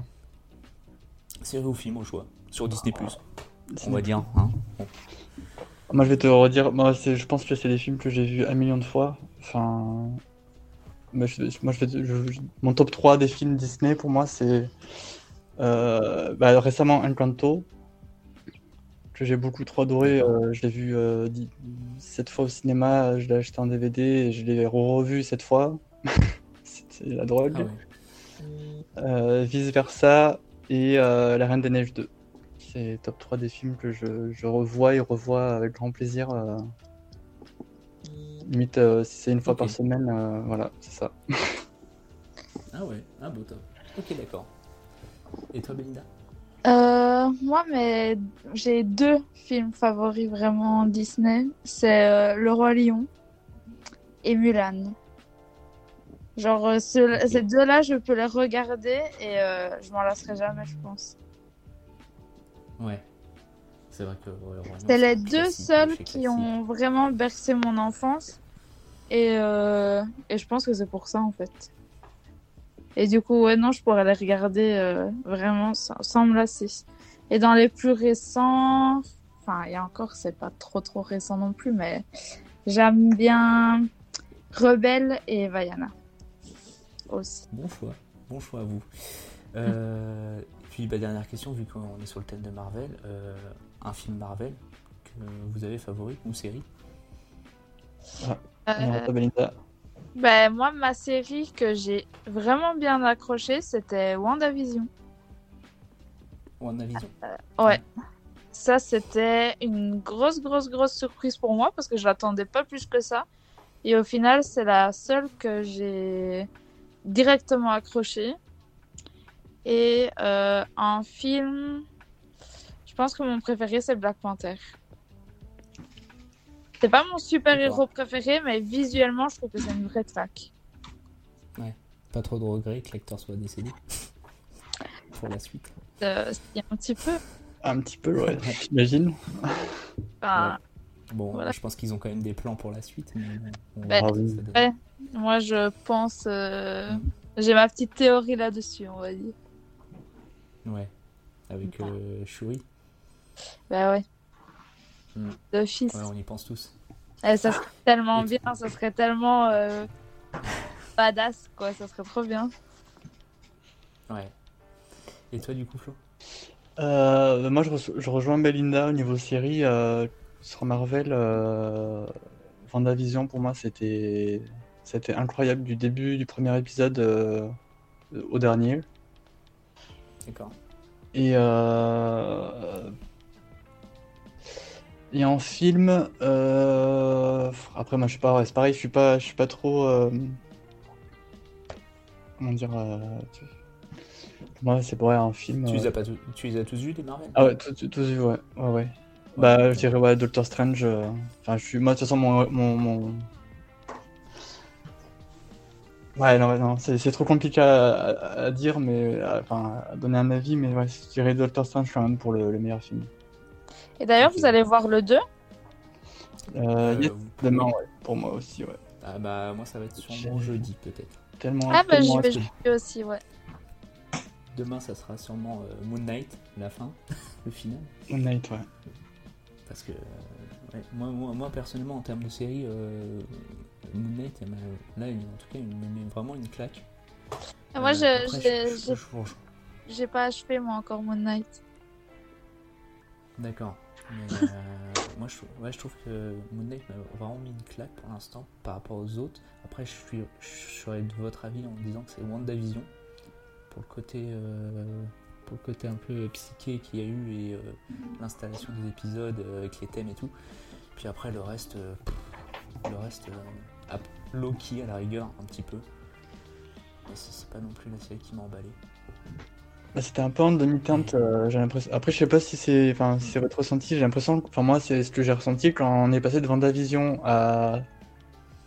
Série ou film au choix sur Disney+. On va dire. Hein Moi, je vais te redire. Moi, c'est- je pense que c'est des films que j'ai vus un million de fois. Enfin. Moi, je, moi, je vais te- je- je- mon top 3 des films Disney, pour moi, c'est. euh, bah, récemment, Encanto. Que j'ai beaucoup trop adoré. euh, je l'ai vu euh, dix- sept fois au cinéma. Je l'ai acheté en DVD et je l'ai revu cette fois. C'était la drogue. Ah ouais. Euh, vice versa et euh, La Reine des Neiges 2. C'est top 3 des films que je, je revois et revois avec grand plaisir. euh. Limite, euh, si c'est une fois par semaine, euh, voilà, c'est ça. Ah ouais, ah beau top. Ok, d'accord. Et toi, Belinda? Euh, moi, mais j'ai deux films favoris vraiment Disney. C'est euh, Le Roi Lion et Mulan. Genre, euh, ces deux-là, je peux les regarder et euh, je m'en lasserai jamais, je pense. Ouais. C'est vrai que. C'est les deux seuls qui ont vraiment bercé mon enfance. Et, euh, et je pense que c'est pour ça, en fait. Et du coup, ouais, non, je pourrais les regarder euh, vraiment sans, sans me lasser. Et dans les plus récents, enfin, il y a encore, c'est pas trop trop récent non plus, mais j'aime bien Rebelle et Vaiana aussi. Bon choix, bon choix à vous. Euh, puis bah, dernière question, vu qu'on est sur le thème de Marvel, euh, un film Marvel que vous avez favori ou série? On Euh, ben, moi, ma série que j'ai vraiment bien accrochée, c'était WandaVision. WandaVision Ouais. Ça, c'était une grosse, grosse, grosse surprise pour moi parce que je l'attendais pas plus que ça. Et au final, c'est la seule que j'ai directement accrochée. Et euh, en film, je pense que mon préféré, c'est Black Panther. C'est pas mon super-héros préféré, mais visuellement, je trouve que c'est une vraie claque. Pas trop de regrets que l'acteur soit décédé pour la suite. Euh, c'est un petit peu. Un petit peu, ouais, j'imagine. enfin, Bon, Voilà. je pense qu'ils ont quand même des plans pour la suite, mais on donne. ouais. Moi, je pense. euh, J'ai ma petite théorie là-dessus, on va dire. Ouais, avec euh, Shuri, Bah ouais. Mm. D'office. ouais, on y pense tous. Eh, ça serait tellement bien, ça serait tellement euh, badass, quoi. Ça serait trop bien. Ouais. Et toi, du coup, Flo? Euh, moi, je, re- je rejoins Belinda au niveau série. euh, sur Marvel, euh, WandaVision, pour moi, c'était c'était incroyable du début du premier épisode euh, au dernier. D'accord. Et, euh, et en film, euh, après moi je suis pas, c'est pareil, je suis pas, je suis pas trop, euh, comment dire, euh, moi c'est pour un film. Tu, les euh, as pas tous- tu les as tous vus, les Marvel? Ah ouais, tout, tous vus, ouais, ouais, ouais. Bah je dirais ouais, Doctor Strange. euh, Enfin, je suis, moi de toute façon mon, mon, mon- Ouais, non, non, c'est c'est trop compliqué à, à- à dire, mais à- enfin, à donner un avis, mais ouais, je dirais Doctor Strange quand même pour le, le meilleur film. Et d'ailleurs, vous allez voir le 2 Euh, yes, Euh, demain, ouais, pour moi aussi, ouais. Ah bah moi ça va être sûrement J'ai- jeudi peut-être. Tellement. Ah, bah, tellement j'y vais jeudi aussi, ouais. Demain ça sera sûrement euh, Moon Knight, la fin, le final. Moon Knight, ouais. Parce que ouais, moi, moi, moi, personnellement en termes de série, euh, Moon Knight, elle m'a- là en tout cas il me met vraiment une claque. Et moi, Euh, je- j'ai pas achevé, moi, encore Moon Knight. D'accord. Mais euh, moi, je, trouve- ouais, je trouve que Moon Knight m'a vraiment mis une claque pour l'instant par rapport aux autres. Après, je, suis, je serais de votre avis en disant que c'est WandaVision pour le côté, pour le côté un peu psyché qu'il y a eu et euh, l'installation des épisodes euh, avec les thèmes et tout. Puis après, le reste, euh, le reste, euh, à- Loki à la rigueur, un petit peu. Mais c'est pas non plus la série qui m'a emballé. Bah, C'était un peu en demi-teinte, j'ai l'impression. Après, je sais pas si c'est, enfin, si c'est votre ressenti. J'ai l'impression, que- enfin moi, c'est ce que j'ai ressenti quand on est passé de WandaVision à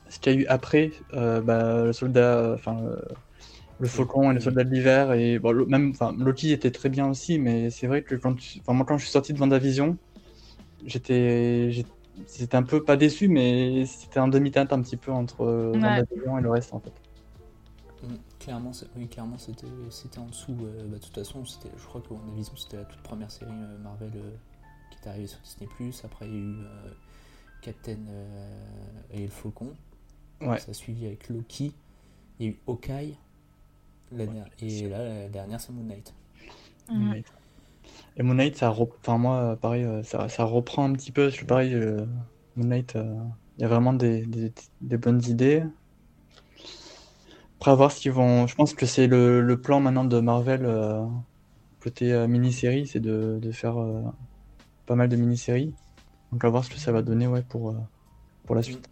ce qu'il y a eu après, bah, le soldat, enfin, euh, le faucon et le soldat de l'hiver et bon, le- même, enfin, Loki était très bien aussi, mais c'est vrai que quand, tu- moi, quand je suis sorti de WandaVision, j'étais, c'était un peu pas déçu, mais c'était en demi-teinte un petit peu entre euh, Ouais. WandaVision et le reste en fait. Mm, Clairement, oui, clairement, c'était, c'était en dessous. euh, bah, de toute façon, c'était, je crois que WandaVision, c'était la toute première série euh, Marvel euh, qui est arrivée sur Disney+. Après, il y a eu Captain et le Faucon. Ouais. Ça a suivi avec Loki. Il y a eu Hawkeye. La et là, la dernière, c'est Moon Knight. Moon. Knight. Et Moon Knight, ça, rep- enfin moi, pareil, euh, ça, ça reprend un petit peu. Je suis pareil, euh, Moon Knight, euh, il y a vraiment des, des- des bonnes idées. Après, à voir ce qu'ils vont. Je pense que c'est le, le plan maintenant de Marvel euh, côté euh, mini-série, c'est de, de faire euh, pas mal de mini-séries. Donc à voir ce que ça va donner, ouais, pour euh, pour la suite.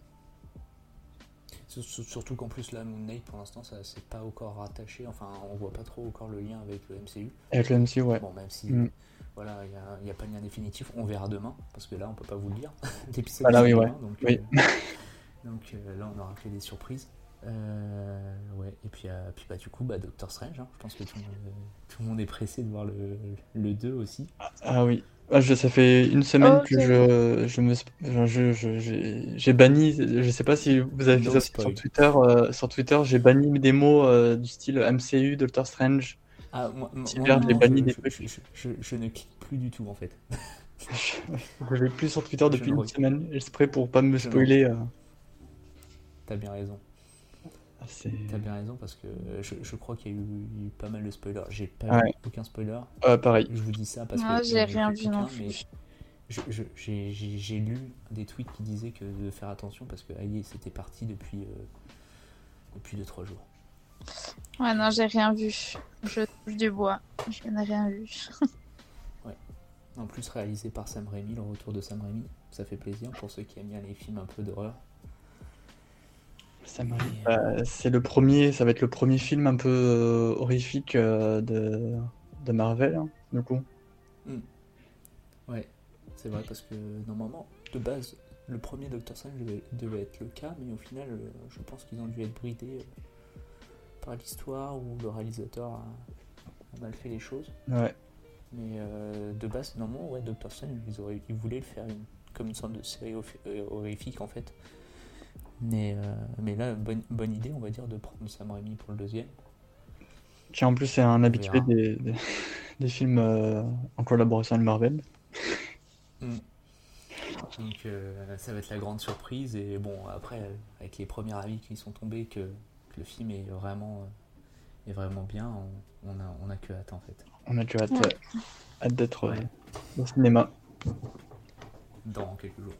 Sur- sur- Surtout qu'en plus, là, Moon Knight, pour l'instant, ça c'est pas encore rattaché. Enfin, on voit pas trop encore le lien avec le MCU. Avec le MCU, ouais. Bon, même si Mm. voilà, il n'y a, pas de lien définitif, on verra demain, parce que là, on peut pas vous le dire. Voilà, sort oui, demain, ouais. Donc, Oui. euh, donc euh, là, on aura que des surprises. Euh, ouais, et puis, euh, puis bah, du coup, bah, Doctor Strange, hein, je pense que tout le, monde, euh, tout le monde est pressé de voir le, le 2 aussi. Ah oui. Ah, je, ça fait une semaine que je, je me, sp- je, je- je- j'ai j'ai banni, je sais pas si vous avez No fait ça sur. Twitter, euh, sur Twitter, j'ai banni des mots euh, du style MCU, Doctor Strange. Ah, moi, moi, Super, moi, j'ai non, banni je, des je, trucs. je, je- je- je ne clique plus du tout, en fait. Je l'ai plus sur Twitter depuis une semaine, exprès pour pas me spoiler. euh. T'as bien raison. Ah, T'as bien raison, parce que euh, je, je crois qu'il y a eu, il y a eu pas mal de spoilers. J'ai pas Ouais. vu aucun spoiler. Ouais, pareil. Je vous dis ça parce Ah, que j'ai rien vu non aucun, mais plus. j'ai lu des tweets qui disaient que de faire attention parce que Aïe c'était parti depuis euh, depuis 2-3 jours. Ouais, non, j'ai rien vu. Je touche du bois. Je n'ai rien vu. En plus réalisé par Sam Raimi, le retour de Sam Raimi, ça fait plaisir pour ceux qui aiment bien les films un peu d'horreur. C'est le premier, ça va être le premier film un peu euh, horrifique euh, de, de Marvel, hein, du coup. Ouais, c'est vrai parce que normalement, de base, le premier Doctor Strange devait, devait être le cas, mais au final, euh, je pense qu'ils ont dû être bridés euh, par l'histoire ou le réalisateur a, a mal fait les choses. Ouais. Mais euh, de base, normalement, ouais, Doctor Strange, ils, auraient, ils voulaient le faire une- comme une sorte de série hor- euh, horrifique en fait. Mais, euh, mais là, bonne, bonne idée, on va dire, de prendre Sam Raimi pour le deuxième. Qui en plus c'est un habitué des, des, des films euh, en collaboration avec Marvel. Donc euh, ça va être la grande surprise. Et bon, après, avec les premiers avis qui sont tombés, que, que le film est vraiment, euh, est vraiment bien, on, on, a, on a que hâte en fait. On a déjà hâte, Ouais. hâte d'être Ouais. au cinéma. Dans quelques jours.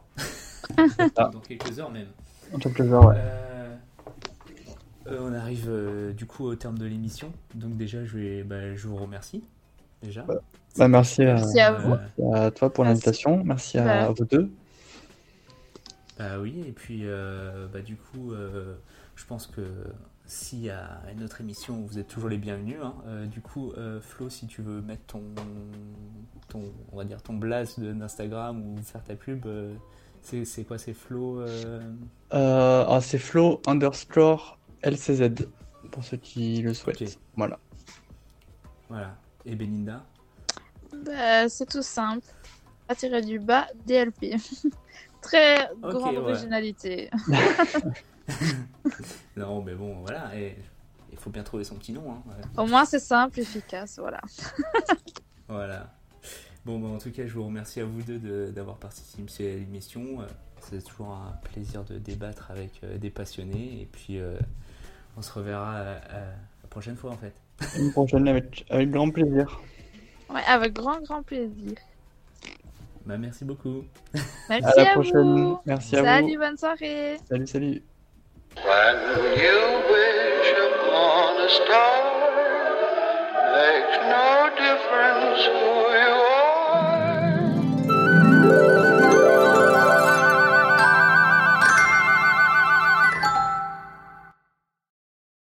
ça. Dans quelques heures même. Ouais. Euh, euh, on arrive euh, du coup au terme de l'émission. Donc déjà, je, vais, bah, je vous remercie. Déjà. Bah, merci à, Merci à vous. Euh, à toi pour l'invitation. Merci à Bah. vous deux. Bah oui, et puis euh, bah, du coup, euh, je pense que s'il y a une autre émission, vous êtes toujours les bienvenus. hein. Euh, du coup, euh, Flo, si tu veux mettre ton, ton on va dire ton de- d'Instagram ou faire ta pub, euh, c'est c'est quoi C'est Flo euh, Euh, ah, c'est Flo underscore LCZ pour ceux qui le souhaitent. Voilà. Voilà. Et Belinda? Bah, c'est tout simple. Attirer du bas, DLP. Très grande ouais. originalité. non, mais bon, voilà. Et il faut bien trouver son petit nom. Hein. ouais. Au moins, c'est simple, efficace, voilà. Voilà. Bon, bah, en tout cas, je vous remercie à vous deux de- d'avoir participé à l'émission. Euh, C'est toujours un plaisir de débattre avec euh, des passionnés. Et puis, euh, on se reverra euh, euh, la prochaine fois, en fait. Une prochaine avec, avec grand plaisir. Ouais, avec grand, grand plaisir. Bah, merci beaucoup. Merci À la à prochaine. vous. Merci à Salut, vous. bonne soirée. Salut, salut. When you wish upon a star, makes no difference who you